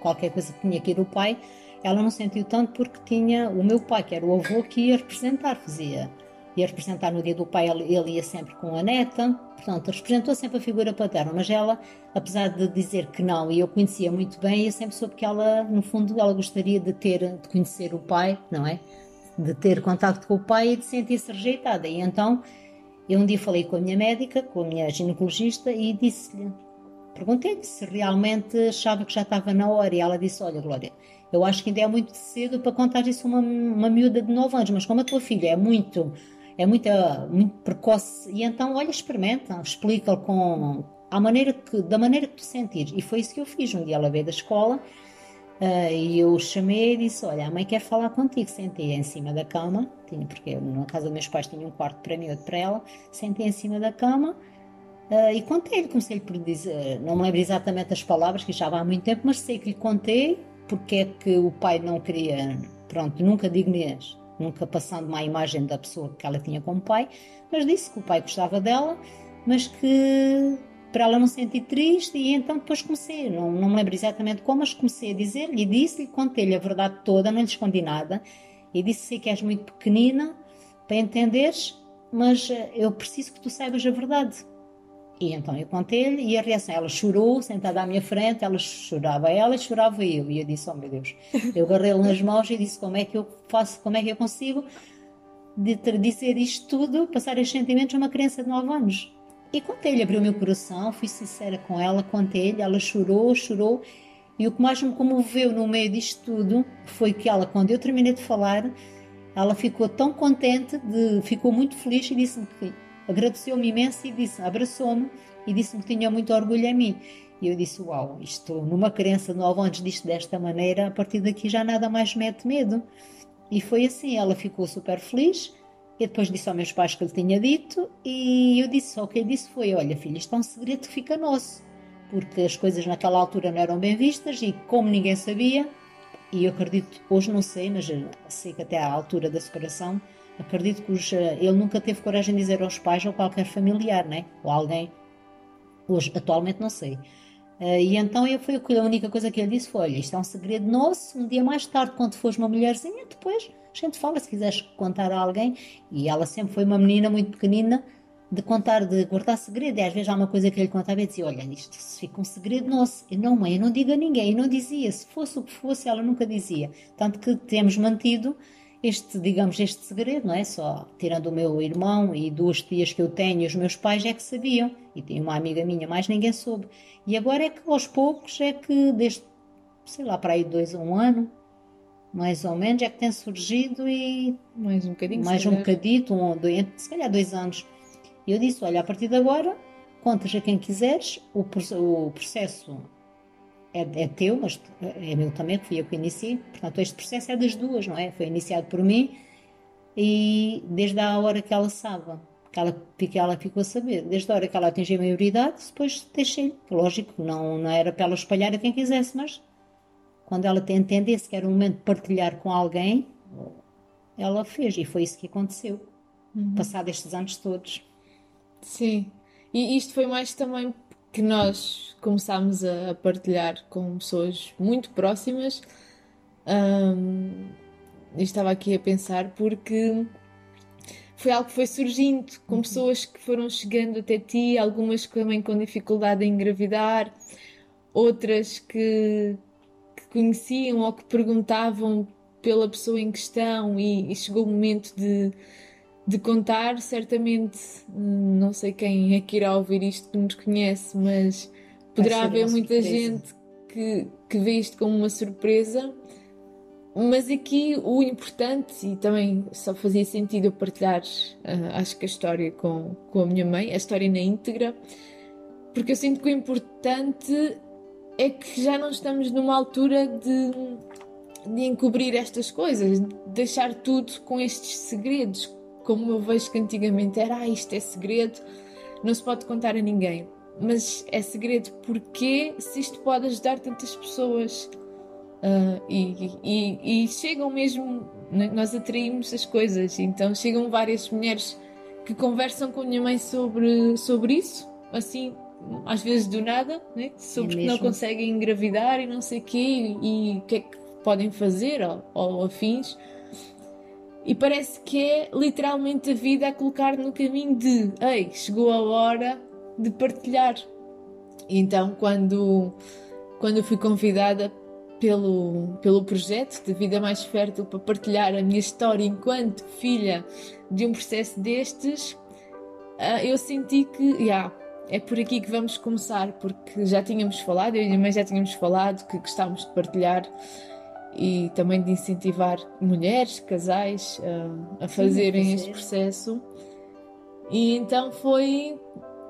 qualquer coisa que tinha que ir o pai. Ela não sentiu tanto porque tinha o meu pai, que era o avô, que ia representar, fazia. Ia representar no dia do pai, ele, ele ia sempre com a neta, portanto, representou sempre a figura paterna, mas ela, apesar de dizer que não, e eu conhecia muito bem, eu sempre soube que ela, no fundo, ela gostaria de ter, de conhecer o pai, não é? De ter contato com o pai e de sentir-se rejeitada. E então eu um dia falei com a minha médica, com a minha ginecologista, e disse-lhe, perguntei-lhe se realmente achava que já estava na hora. E ela disse: Olha, Glória, eu acho que ainda é muito cedo para contar isso a uma, uma miúda de 9 anos, mas como a tua filha é muito, é muito, muito precoce, e então, olha, experimenta, explica-lhe com maneira que, da maneira que tu sentires. E foi isso que eu fiz. Um dia ela veio da escola e eu chamei e disse: Olha, a mãe quer falar contigo. Sentei em cima da cama, tinha, porque na casa dos meus pais tinha um quarto para mim e outro para ela. Sentei em cima da cama uh, e contei-lhe. Comecei por dizer, não me lembro exatamente as palavras, que já há muito tempo, mas sei que lhe contei porque é que o pai não queria, pronto, nunca mesmo, nunca passando uma imagem da pessoa que ela tinha como pai, mas disse que o pai gostava dela, mas que para ela não sentir triste e então depois comecei, não, não me lembro exatamente como, mas comecei a dizer-lhe e disse-lhe, contei-lhe a verdade toda, não lhe escondi nada e disse sei que és muito pequenina para entenderes, mas eh, eu preciso que tu saibas a verdade. E então eu contei-lhe e a reação, ela chorou, sentada à minha frente, ela chorava ela e chorava eu. E eu disse, oh meu Deus, eu agarrei-lhe nas mãos e disse, como é que eu faço, como é que eu consigo dizer isto tudo, passar estes sentimentos a uma criança de 9 anos? E contei-lhe, abriu o meu coração, fui sincera com ela, contei-lhe, ela chorou, chorou. E o que mais me comoveu no meio disto tudo foi que ela, quando eu terminei de falar, ela ficou tão contente, de, ficou muito feliz e disse-me que agradeceu-me imenso e disse, abraçou-me e disse-me que tinha muito orgulho em mim. E eu disse, uau, isto, numa de 9 anos disto desta maneira, a partir daqui já nada mais mete medo. E foi assim, ela ficou super feliz e depois disse aos meus pais que ele tinha dito, e eu disse só o que ele disse foi: Olha, filha, isto é um segredo que fica nosso, porque as coisas naquela altura não eram bem vistas e, como ninguém sabia, e eu acredito, hoje não sei, mas sei que até à altura da separação, acredito que os, ele nunca teve coragem de dizer aos pais ou qualquer familiar, né? ou alguém, Hoje, atualmente, não sei. Uh, e então eu foi a única coisa que ele disse foi: olha, isto é um segredo nosso. Um dia mais tarde, quando fores uma mulherzinha, depois a gente fala se quiseres contar a alguém. E ela sempre foi uma menina muito pequenina de contar, de guardar segredo. E às vezes há uma coisa que ele contava e dizia: Olha, isto fica um segredo nosso. E não, mãe, eu não digo a ninguém. E não dizia. Se fosse o que fosse, ela nunca dizia. Tanto que temos mantido este, digamos, este segredo, não é? Só tirando o meu irmão e duas tias que eu tenho e os meus pais é que sabiam. E tem uma amiga minha, mais ninguém soube. E agora é que aos poucos, é que desde, sei lá, para aí dois a um ano, mais ou menos, é que tem surgido e. Mais um bocadinho, Mais um bocadito, um, dois, se calhar dois anos. E eu disse: olha, a partir de agora, contas a quem quiseres, o, o processo é, é, teu, mas é meu também, que fui eu que iniciei. Portanto, este processo é das duas, não é? Foi iniciado por mim e desde a hora que ela sabe que ela, que ela ficou a saber. Desde a hora que ela atingiu a maioridade, depois deixei. Lógico, não, não era para ela espalhar a quem quisesse, mas quando ela entendesse que era o momento de partilhar com alguém, ela fez. E foi isso que aconteceu, uhum. passado estes anos todos. Sim. E isto foi mais também que nós começámos a partilhar com pessoas muito próximas. Um, estava aqui a pensar porque foi algo que foi surgindo com uhum. pessoas que foram chegando até ti, algumas também com dificuldade em engravidar, outras que, que conheciam ou que perguntavam pela pessoa em questão e, e, chegou o momento de, de contar. Certamente, não sei quem é que irá ouvir isto que nos conhece, mas poderá haver muita surpresa. gente que, que vê isto como uma surpresa mas aqui o importante, e também só fazia sentido eu partilhar, uh, acho que a história com, com a minha mãe, a história na íntegra, porque eu sinto que o importante é que já não estamos numa altura de, de encobrir estas coisas, de deixar tudo com estes segredos, como eu vejo que antigamente era, ah, isto é segredo, não se pode contar a ninguém. Mas é segredo porque se isto pode ajudar tantas pessoas Uh, e, e, e, chegam mesmo, né, nós atraímos as coisas, então chegam várias mulheres que conversam com a minha mãe sobre, sobre isso, assim, às vezes do nada, né? sobre é que não conseguem engravidar e não sei o quê, e o que é que podem fazer, ou, ou afins. E parece que é literalmente a vida a colocar no caminho de ei, chegou a hora de partilhar. E então, quando, quando fui convidada pelo, pelo projeto de Vida Mais Fértil para partilhar a minha história enquanto filha de um processo destes, uh, eu senti que, yeah, é por aqui que vamos começar, porque já tínhamos falado, eu e a minha mãe já tínhamos falado que gostávamos de partilhar e também de incentivar mulheres, casais uh, a fazerem Sim, este processo. E então foi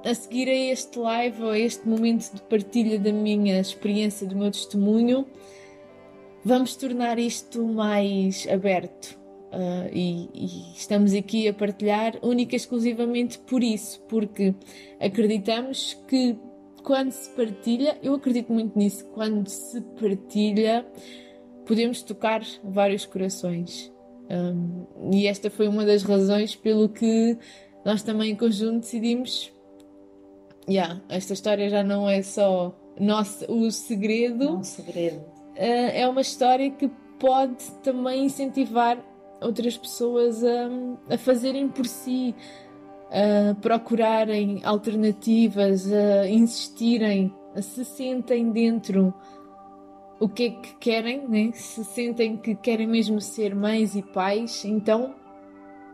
a seguir a este live, a este momento de partilha da minha experiência, do meu testemunho, vamos tornar isto mais aberto. Uh, e, e, estamos aqui a partilhar única e exclusivamente por isso, porque acreditamos que quando se partilha, eu acredito muito nisso, quando se partilha, podemos tocar vários corações. Um, e esta foi uma das razões pelo que nós também em conjunto decidimos. Yeah, esta história já não é só nossa, o segredo. Não, segredo uh, é uma história que pode também incentivar outras pessoas a, a fazerem por si, a procurarem alternativas, a insistirem, a se sentem dentro o que é que querem, né? se sentem que querem mesmo ser mães e pais, então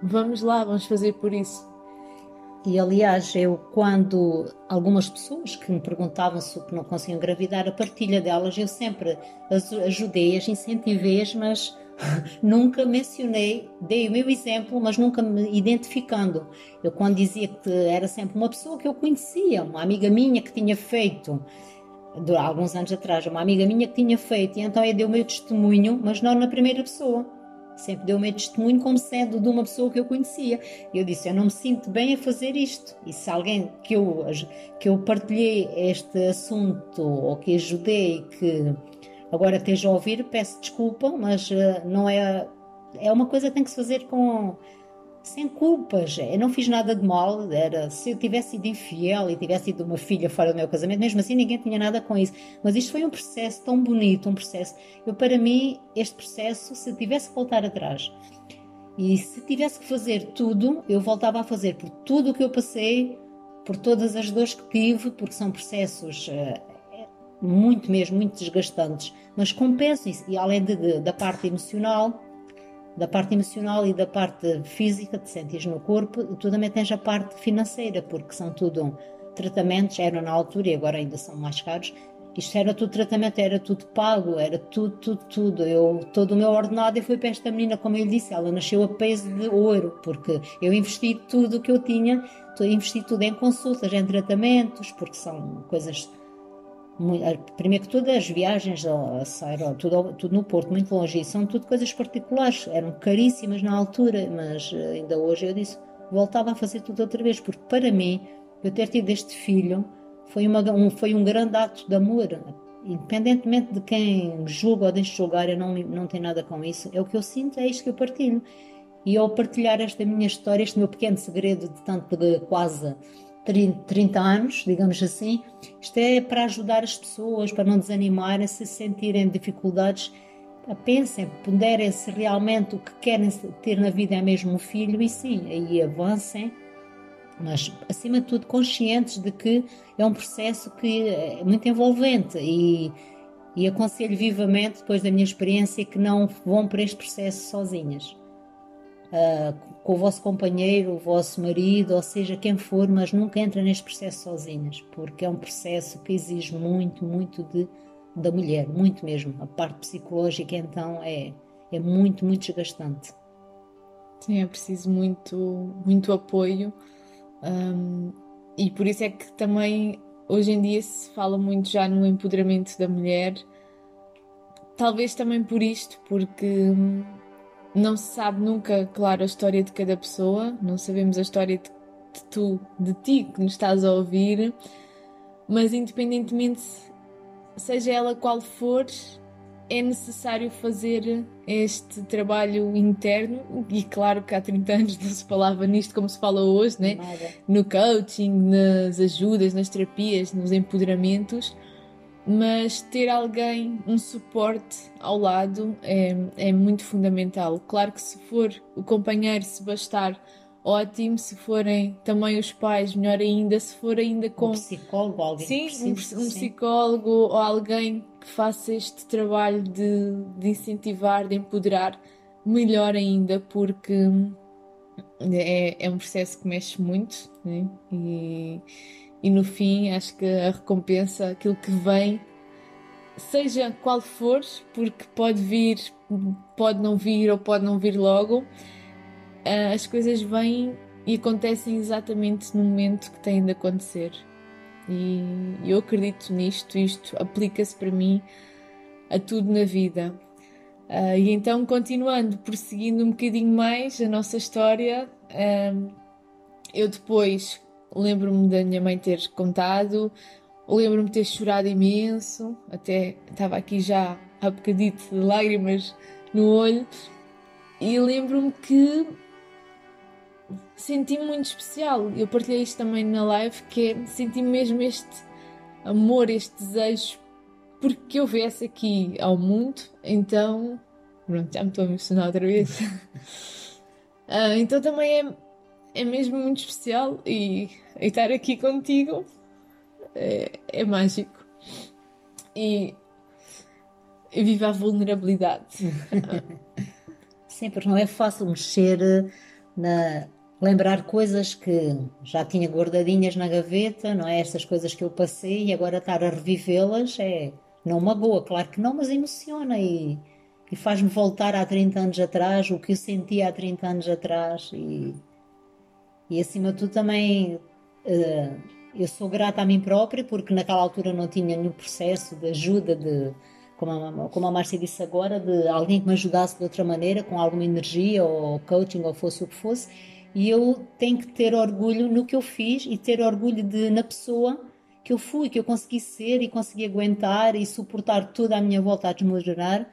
vamos lá, vamos fazer por isso. E aliás, eu quando algumas pessoas que me perguntavam se não conseguiam engravidar, a partilha delas, eu sempre ajudei-as, incentivei-as, mas nunca mencionei, dei o meu exemplo, mas nunca me identificando. Eu quando dizia que era sempre uma pessoa que eu conhecia, uma amiga minha que tinha feito, de alguns anos atrás, uma amiga minha que tinha feito, e então eu dei o meu testemunho, mas não na primeira pessoa sempre deu o meu testemunho como sendo de uma pessoa que eu conhecia. Eu disse: Eu não me sinto bem a fazer isto. E se alguém que eu, que eu partilhei este assunto ou que ajudei, que agora esteja a ouvir, peço desculpa, mas uh, não é. É uma coisa que tem que se fazer com sem culpas. Eu não fiz nada de mal. Era se eu tivesse sido infiel e tivesse sido uma filha fora do meu casamento, mesmo assim ninguém tinha nada com isso. Mas isto foi um processo tão bonito, um processo. Eu para mim este processo, se tivesse que voltar atrás e se tivesse que fazer tudo, eu voltava a fazer por tudo o que eu passei, por todas as dores que tive, porque são processos uh, muito mesmo, muito desgastantes, mas compensam isso. E além de, de, da parte emocional, da parte emocional e da parte física, te sentes no corpo, tu também tens a parte financeira, porque são tudo tratamentos, eram na altura e agora ainda são mais caros. Isto era tudo tratamento, era tudo pago, era tudo, tudo, tudo. Eu, todo o meu ordenado eu fui para esta menina, como eu lhe disse, ela nasceu a peso de ouro, porque eu investi tudo o que eu tinha, investi tudo em consultas, em tratamentos, porque são coisas primeiro que tudo as viagens a Sairo, tudo, tudo no Porto, muito longe, e são tudo coisas particulares, eram caríssimas na altura, mas eh, ainda hoje eu disse, voltava a fazer tudo outra vez, porque para mim, eu ter tido este filho foi, uma, um, foi um grande ato de amor, independentemente de quem julga ou deixa de julgar, eu não, não tenho nada com isso, é o que eu sinto, é isto que eu partilho. E ao partilhar esta minha história, este meu pequeno segredo de tanto de quase 30 anos, digamos assim. Isto é para ajudar as pessoas, para não desanimarem, se sentirem dificuldades, pensem, ponderem se realmente o que querem ter na vida é mesmo um filho e sim, aí avancem, mas acima de tudo conscientes de que é um processo que é muito envolvente e, e aconselho vivamente, depois da minha experiência, que não vão para este processo sozinhas uh, com o vosso companheiro, o vosso marido, ou seja, quem for, mas nunca entra neste processo sozinhas, porque é um processo que exige muito, muito de, da mulher, muito mesmo. A parte psicológica, então, é, é muito, muito desgastante. Sim, é preciso muito, muito apoio. Um, e por isso é que também hoje em dia se fala muito já no empoderamento da mulher. Talvez também por isto, porque não se sabe nunca, claro, a história de cada pessoa, não sabemos a história de, de tu, de ti que nos estás a ouvir, mas independentemente, seja ela qual for, é necessário fazer este trabalho interno. E claro que há 30 anos não se falava nisto como se fala hoje, né? no coaching, nas ajudas, nas terapias, nos empoderamentos mas ter alguém, um suporte ao lado é, é muito fundamental. Claro que se for o companheiro, se bastar, ótimo. Se forem também os pais, melhor ainda. Se for ainda com. Um psicólogo, alguém. Sim, um, um psicólogo ou alguém que faça este trabalho de, de incentivar, de empoderar, melhor ainda, porque é, é um processo que mexe muito né? e e no fim acho que a recompensa, aquilo que vem, seja qual for, porque pode vir, pode não vir ou pode não vir logo, eh, as coisas vêm e acontecem exatamente no momento que têm de acontecer. E eu acredito nisto, isto aplica-se para mim a tudo na vida. Uh, e então, continuando, prosseguindo um bocadinho mais a nossa história, uh, eu depois Lembro-me da minha mãe ter contado, lembro-me ter chorado imenso, até estava aqui já há bocadito de lágrimas no olho, e lembro-me que senti-me muito especial. Eu partilhei isto também na live, que é senti mesmo este amor, este desejo, porque eu viesse aqui ao mundo, então. Pronto, já me estou a emocionar outra vez. uh, então também é é mesmo muito especial e, e estar aqui contigo é, é mágico. E, e vive a vulnerabilidade. Sim, porque não é fácil mexer na. Lembrar coisas que já tinha guardadinhas na gaveta, não é? Essas coisas que eu passei e agora estar a revivê-las é. Não magoa, claro que não, mas emociona e, e faz-me voltar há 30 anos atrás, o que eu sentia há 30 anos atrás e e acima de tudo também uh, eu sou grata a mim própria porque naquela altura não tinha nenhum processo de ajuda de como a, como a Márcia disse agora, de alguém que me ajudasse de outra maneira, com alguma energia ou coaching ou fosse o que fosse. E eu tenho que ter orgulho no que eu fiz e ter orgulho de, na pessoa que eu fui, que eu consegui ser e consegui aguentar e suportar tudo à minha volta a desmoronar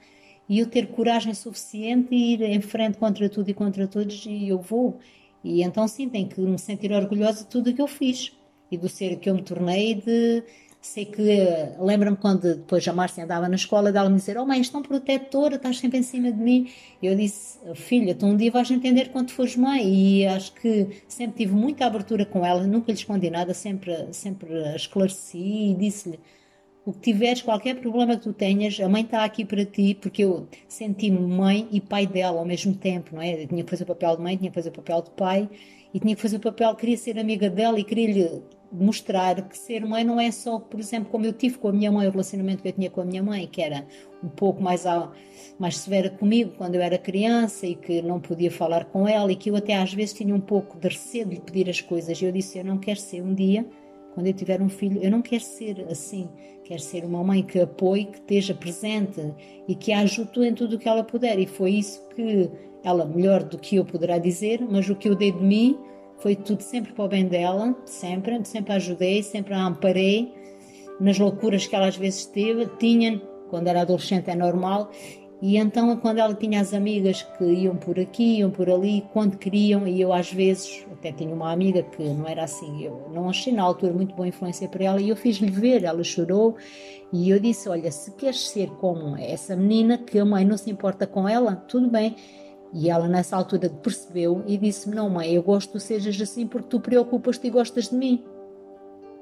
e eu ter coragem suficiente e ir em frente contra tudo e contra todos e eu vou. E então sim, tenho que me sentir orgulhosa de tudo o que eu fiz e do ser que eu me tornei de Sei que lembro-me quando depois a Márcia andava na escola dela me dizer: Oh mãe, és tão protetora, estás sempre em cima de mim. Eu disse: Filha, tu um dia vais entender quando fores mãe. E acho que sempre tive muita abertura com ela, nunca lhe escondi nada, sempre, sempre esclareci e disse-lhe: O que tiveres, qualquer problema que tu tenhas, a mãe está aqui para ti, porque eu senti-me mãe e pai dela ao mesmo tempo, não é? Eu tinha que fazer o papel de mãe, tinha que fazer o papel de pai e tinha que fazer o papel, queria ser amiga dela e queria-lhe mostrar que ser mãe não é só, por exemplo, como eu tive com a minha mãe, o relacionamento que eu tinha com a minha mãe, que era um pouco mais, mais severa comigo quando eu era criança e que não podia falar com ela e que eu até às vezes tinha um pouco de receio de lhe pedir as coisas. E eu disse: Eu não quero ser um dia, quando eu tiver um filho, eu não quero ser assim. Quero ser uma mãe que apoie, que esteja presente e que ajude em tudo o que ela puder. E foi isso que ela, melhor do que eu poderá dizer, mas o que eu dei de mim foi tudo sempre para o bem dela, sempre, sempre a ajudei, sempre a amparei nas loucuras que ela às vezes teve, tinha, quando era adolescente é normal, e então quando ela tinha as amigas que iam por aqui, iam por ali, quando queriam, e eu às vezes, até tinha uma amiga que não era assim, eu não achei na altura muito boa influência para ela, e eu fiz-lhe ver, ela chorou, e eu disse, olha, se queres ser como essa menina, que a mãe não se importa com ela, tudo bem, e ela nessa altura percebeu e disse-me: Não, mãe, eu gosto que sejas assim porque tu preocupas-te e gostas de mim.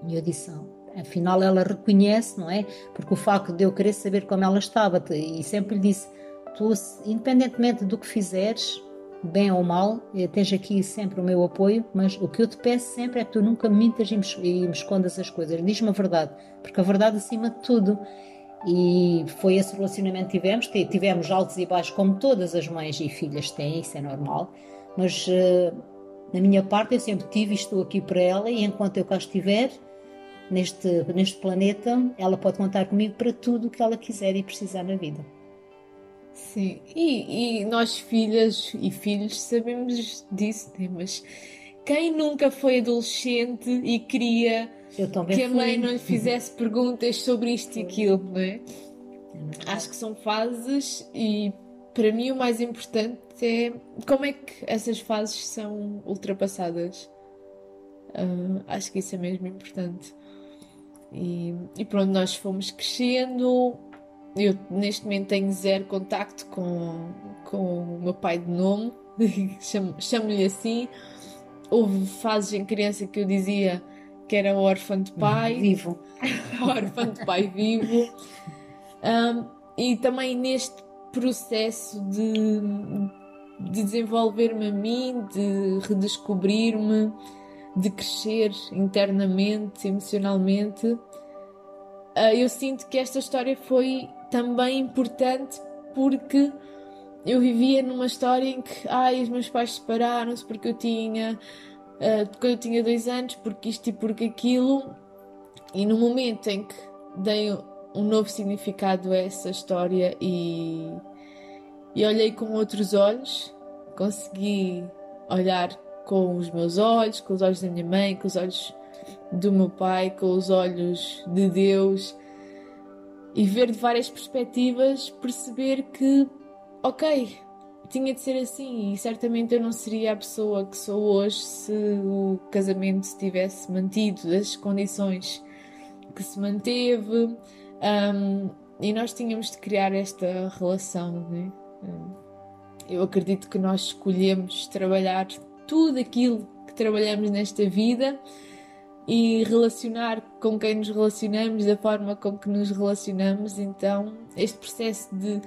E eu disse: Afinal, ela reconhece, não é? Porque o facto de eu querer saber como ela estava, e sempre lhe disse: Tu, independentemente do que fizeres, bem ou mal, eh, tens aqui sempre o meu apoio, mas o que eu te peço sempre é que tu nunca mintas e me escondas as coisas. Diz-me a verdade, porque a verdade acima de tudo. E foi esse relacionamento que tivemos. Tivemos altos e baixos, como todas as mães e filhas têm, isso é normal. Mas uh, na minha parte, eu sempre tive e estou aqui para ela. E enquanto eu cá estiver, neste, neste planeta, ela pode contar comigo para tudo o que ela quiser e precisar na vida. Sim, e, e nós, filhas e filhos, sabemos disso, né? mas quem nunca foi adolescente e queria que a mãe não lhe fizesse perguntas sobre isto e aquilo, não é? Acho que são fases e para mim o mais importante é como é que essas fases são ultrapassadas. Uh, acho que isso é mesmo importante. E, e, pronto, nós fomos crescendo. Eu neste momento tenho zero contacto com, com o meu pai de nome, chamo-lhe assim. Houve fases em criança que eu dizia que era órfã de pai. Vivo. órfã de pai vivo. Um, e também neste processo de, de desenvolver-me a mim, de redescobrir-me, de crescer internamente, emocionalmente, uh, eu sinto que esta história foi também importante porque eu vivia numa história em que ai, os meus pais separaram-se porque eu tinha uh, quando eu tinha dois anos, porque isto e porque aquilo, e no momento em que dei um novo significado a essa história e, e olhei com outros olhos, consegui olhar com os meus olhos, com os olhos da minha mãe, com os olhos do meu pai, com os olhos de Deus. E ver de várias perspectivas, perceber que, ok, tinha de ser assim. E certamente eu não seria a pessoa que sou hoje se o casamento se tivesse mantido as condições que se manteve. Um, e nós tínhamos de criar esta relação né? eu acredito que nós escolhemos trabalhar tudo aquilo que trabalhamos nesta vida e relacionar com quem nos relacionamos da forma com que nos relacionamos então este processo de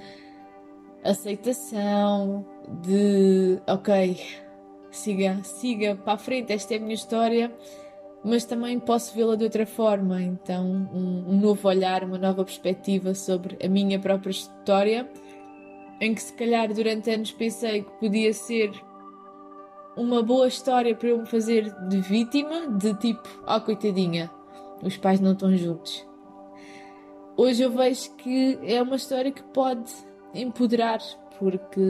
aceitação, de ok, siga, siga para a frente, esta é a minha história, mas também posso vê-la de outra forma. Então, um, um novo olhar, uma nova perspectiva sobre a minha própria história, em que se calhar durante anos pensei que podia ser uma boa história para eu me fazer de vítima, de tipo, ah, oh, coitadinha, os pais não estão juntos. Hoje eu vejo que é uma história que pode empoderar, porque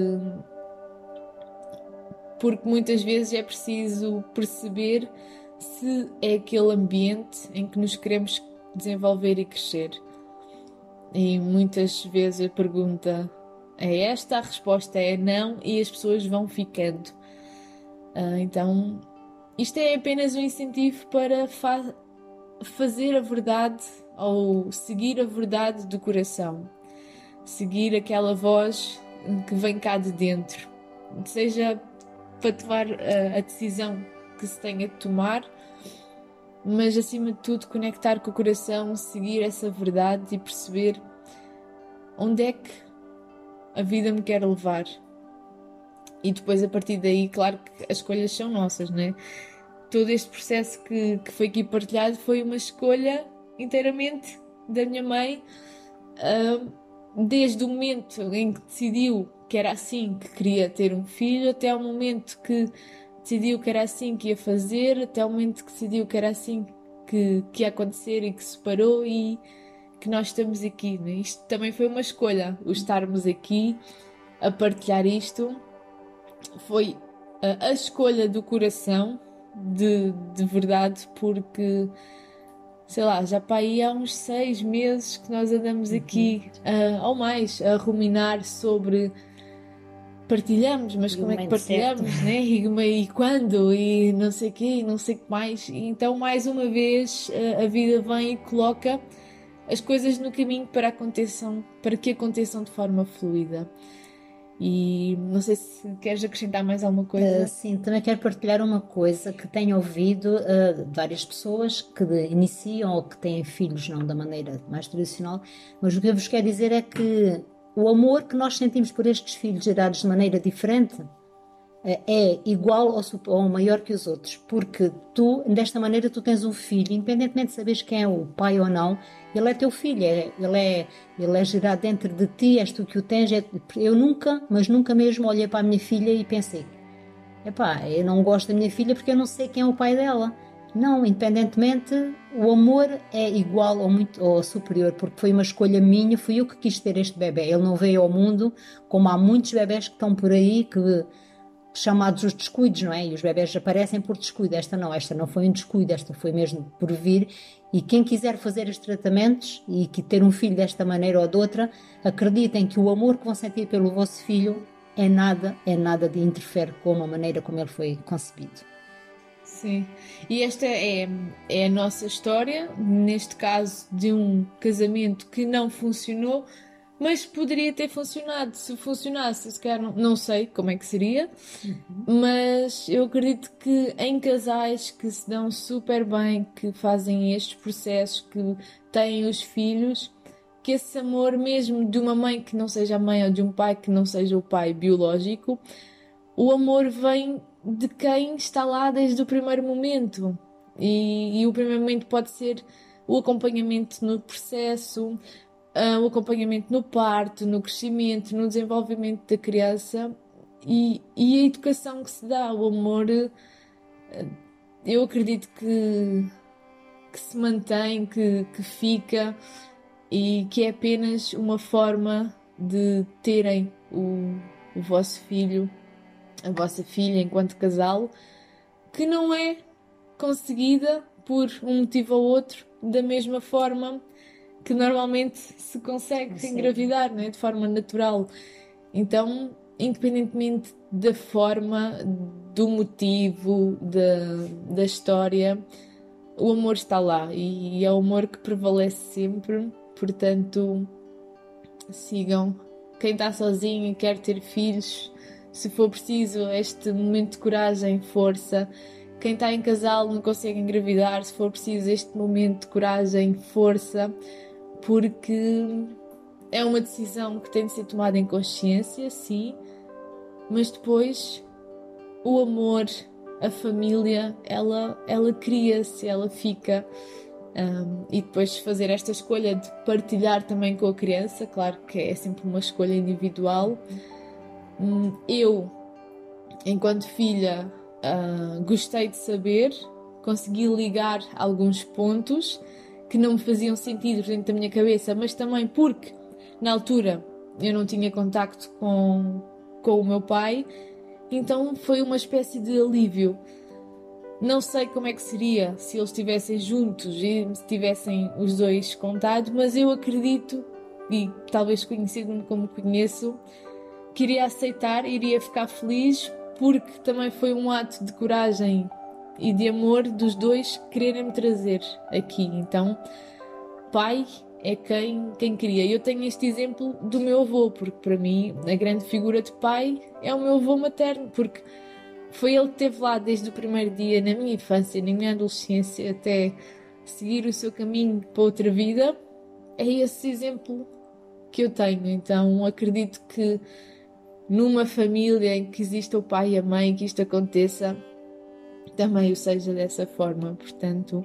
porque muitas vezes é preciso perceber se é aquele ambiente em que nos queremos desenvolver e crescer. E muitas vezes a pergunta é esta, a resposta é não, e as pessoas vão ficando. Uh, então, isto é apenas um incentivo para fa fazer a verdade ou seguir a verdade do coração, seguir aquela voz que vem cá de dentro, seja para tomar a, a decisão que se tenha de tomar, mas acima de tudo conectar com o coração, seguir essa verdade e perceber onde é que a vida me quer levar. E depois, a partir daí, claro que as escolhas são nossas, né? Todo este processo que, que foi aqui partilhado foi uma escolha inteiramente da minha mãe, uh, desde o momento em que decidiu que era assim que queria ter um filho, até o momento que decidiu que era assim que ia fazer, até o momento que decidiu que era assim que, que ia acontecer e que se parou e que nós estamos aqui. Né? Isto também foi uma escolha, o estarmos aqui a partilhar isto. Foi a, a escolha do coração, de, de verdade, porque sei lá, já para aí há uns seis meses que nós andamos aqui, uh, ou mais, a ruminar sobre partilhamos, mas e como é que partilhamos, né? E, e quando, e não sei o quê, e não sei o que mais. E então, mais uma vez, a, a vida vem e coloca as coisas no caminho para, aconteçam, para que aconteçam de forma fluida. E não sei se queres acrescentar mais alguma coisa. Uh, sim, também quero partilhar uma coisa que tenho ouvido uh, de várias pessoas que iniciam ou que têm filhos, não da maneira mais tradicional, mas o que eu vos quero dizer é que o amor que nós sentimos por estes filhos gerados de maneira diferente eh, é igual ou, ou maior que os outros, porque tu, desta maneira, tu tens um filho, independentemente de saberes quem é o pai ou não, ele é teu filho, é, ele, é, ele é gerado dentro de ti, és tu que o tens. É, eu nunca, mas nunca mesmo olhei para a minha filha e pensei: epá, eu não gosto da minha filha porque eu não sei quem é o pai dela. Não, independentemente, o amor é igual ou, muito, ou superior, porque foi uma escolha minha, fui eu que quis ter este bebê. Ele não veio ao mundo como há muitos bebés que estão por aí, que chamados os descuidos, não é? E os bebés aparecem por descuido. Esta não, esta não foi um descuido, esta foi mesmo por vir. E quem quiser fazer os tratamentos e que ter um filho desta maneira ou de outra, acreditem que o amor que vão sentir pelo vosso filho é nada, é nada de interfere com a maneira como ele foi concebido. Sim, e esta é, é a nossa história, neste caso de um casamento que não funcionou, mas poderia ter funcionado. Se funcionasse, se calhar não, não sei como é que seria, uhum. mas eu acredito que em casais que se dão super bem, que fazem estes processos, que têm os filhos, que esse amor, mesmo de uma mãe que não seja a mãe ou de um pai que não seja o pai biológico, o amor vem de quem está lá desde o primeiro momento. E, e o primeiro momento pode ser o acompanhamento no processo, uh, o acompanhamento no parto, no crescimento, no desenvolvimento da criança e, e a educação que se dá, o amor. Uh, eu acredito que, que se mantém, que, que fica e que é apenas uma forma de terem o, o vosso filho a vossa filha enquanto casal, que não é conseguida por um motivo ou outro da mesma forma que normalmente se consegue Sim. engravidar, não é? de forma natural. Então, independentemente da forma, do motivo, da, da história, o amor está lá e é o amor que prevalece sempre. Portanto, sigam. Quem está sozinho e quer ter filhos, se for preciso este momento de coragem, força. Quem está em casal não consegue engravidar, se for preciso este momento de coragem, força, porque é uma decisão que tem de ser tomada em consciência, sim, mas depois o amor, a família, ela, ela cria-se, ela fica. Um, e depois fazer esta escolha de partilhar também com a criança, claro que é sempre uma escolha individual Hum, eu, enquanto filha, uh, gostei de saber, consegui ligar alguns pontos que não me faziam sentido dentro da minha cabeça, mas também porque na altura eu não tinha contacto com, com o meu pai, então foi uma espécie de alívio. Não sei como é que seria se eles estivessem juntos e se tivessem os dois contado, mas eu acredito, e talvez conhecendo-me como conheço, que iria aceitar, iria ficar feliz porque também foi um ato de coragem e de amor dos dois quererem me trazer aqui. Então, pai é quem, quem cria. Eu tenho este exemplo do meu avô, porque para mim a grande figura de pai é o meu avô materno, porque foi ele que esteve lá desde o primeiro dia, na minha infância, na minha adolescência, até seguir o seu caminho para outra vida. É esse exemplo que eu tenho. Então acredito que numa família em que exista o pai e a mãe, que isto aconteça, também o seja dessa forma. Portanto,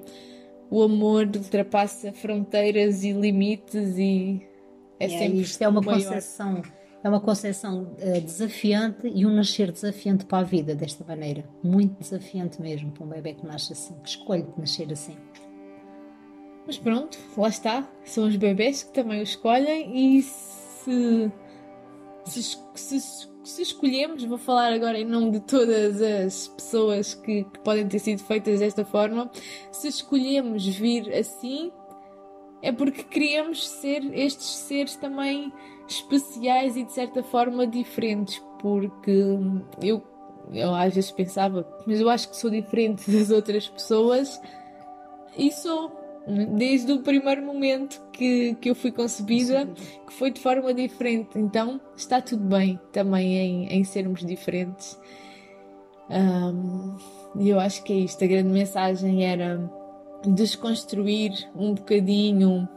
o amor ultrapassa fronteiras e limites e é, é sempre isto é uma maior. concepção é uma concepção uh, desafiante e um nascer desafiante para a vida desta maneira muito desafiante mesmo para um bebê que nasce assim que escolhe nascer assim mas pronto lá está são os bebés que também o escolhem e se se, se se escolhemos, vou falar agora em nome de todas as pessoas que, que podem ter sido feitas desta forma, se escolhemos vir assim, é porque queríamos ser estes seres também especiais e de certa forma diferentes, porque eu, eu às vezes pensava, mas eu acho que sou diferente das outras pessoas e sou desde o primeiro momento que, que eu fui concebida, que foi de forma diferente. Então está tudo bem também em, em sermos diferentes. E eu acho que é isto. A grande mensagem era desconstruir um bocadinho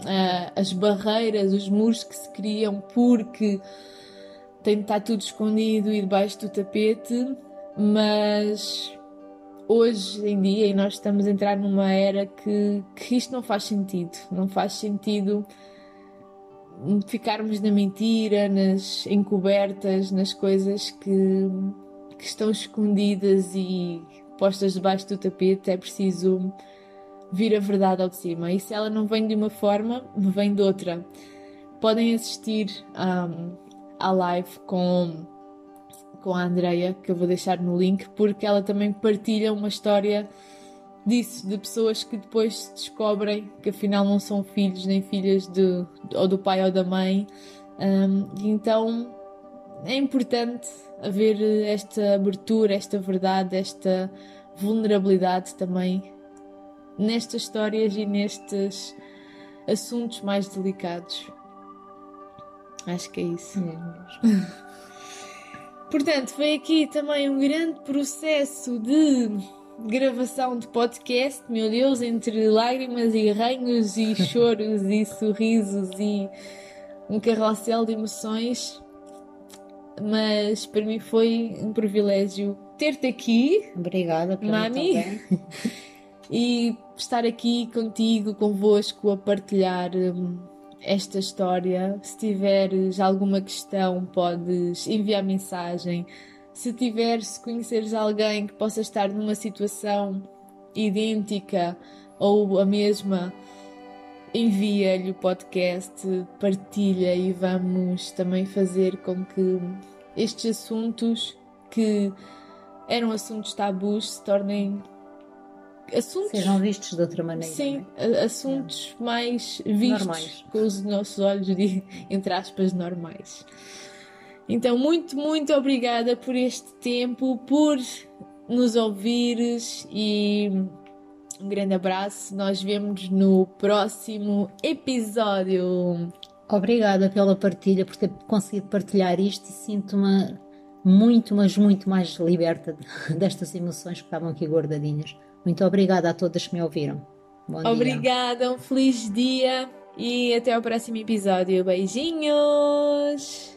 uh, as barreiras, os muros que se criam porque tem de estar tudo escondido e debaixo do tapete, mas hoje em dia, e nós estamos a entrar numa era que, que isto não faz sentido. Não faz sentido ficarmos na mentira, nas encobertas, nas coisas que, que estão escondidas e postas debaixo do tapete. É preciso vir a verdade ao de cima. E se ela não vem de uma forma, vem de outra. Podem assistir um, à live com com a Andreia, que eu vou deixar no link, porque ela também partilha uma história disso, de pessoas que depois descobrem que afinal não são filhos nem filhas de, ou do pai ou da mãe. Um, então é importante haver esta abertura, esta verdade, esta vulnerabilidade também nestas histórias e nestes assuntos mais delicados. Acho que é isso. É Portanto, foi aqui também um grande processo de gravação de podcast, meu Deus, entre lágrimas e arranhos e choros e sorrisos e um carrossel de emoções. Mas para mim foi um privilégio ter-te aqui. Obrigada, para Mami. e estar aqui contigo, convosco, a partilhar. Um, esta história. Se tiveres alguma questão, podes enviar mensagem. Se tiveres, se conheceres alguém que possa estar numa situação idêntica ou a mesma, envia-lhe o podcast, partilha e vamos também fazer com que estes assuntos que eram assuntos tabus se tornem assuntos. Sejam vistos de outra maneira. Sim, é? assuntos é. mais vistos normais. com os nossos olhos, de, entre aspas, normais. Então, muito, muito obrigada por este tempo, por nos ouvires e um grande abraço. Nós vemos no próximo episódio. Obrigada pela partilha, por ter conseguido partilhar isto e sinto-me muito, mas muito mais liberta destas emoções que estavam aqui guardadinhas. Muito obrigada a todas que me ouviram. Bom obrigada, dia. um feliz dia e até o próximo episódio. Beijinhos!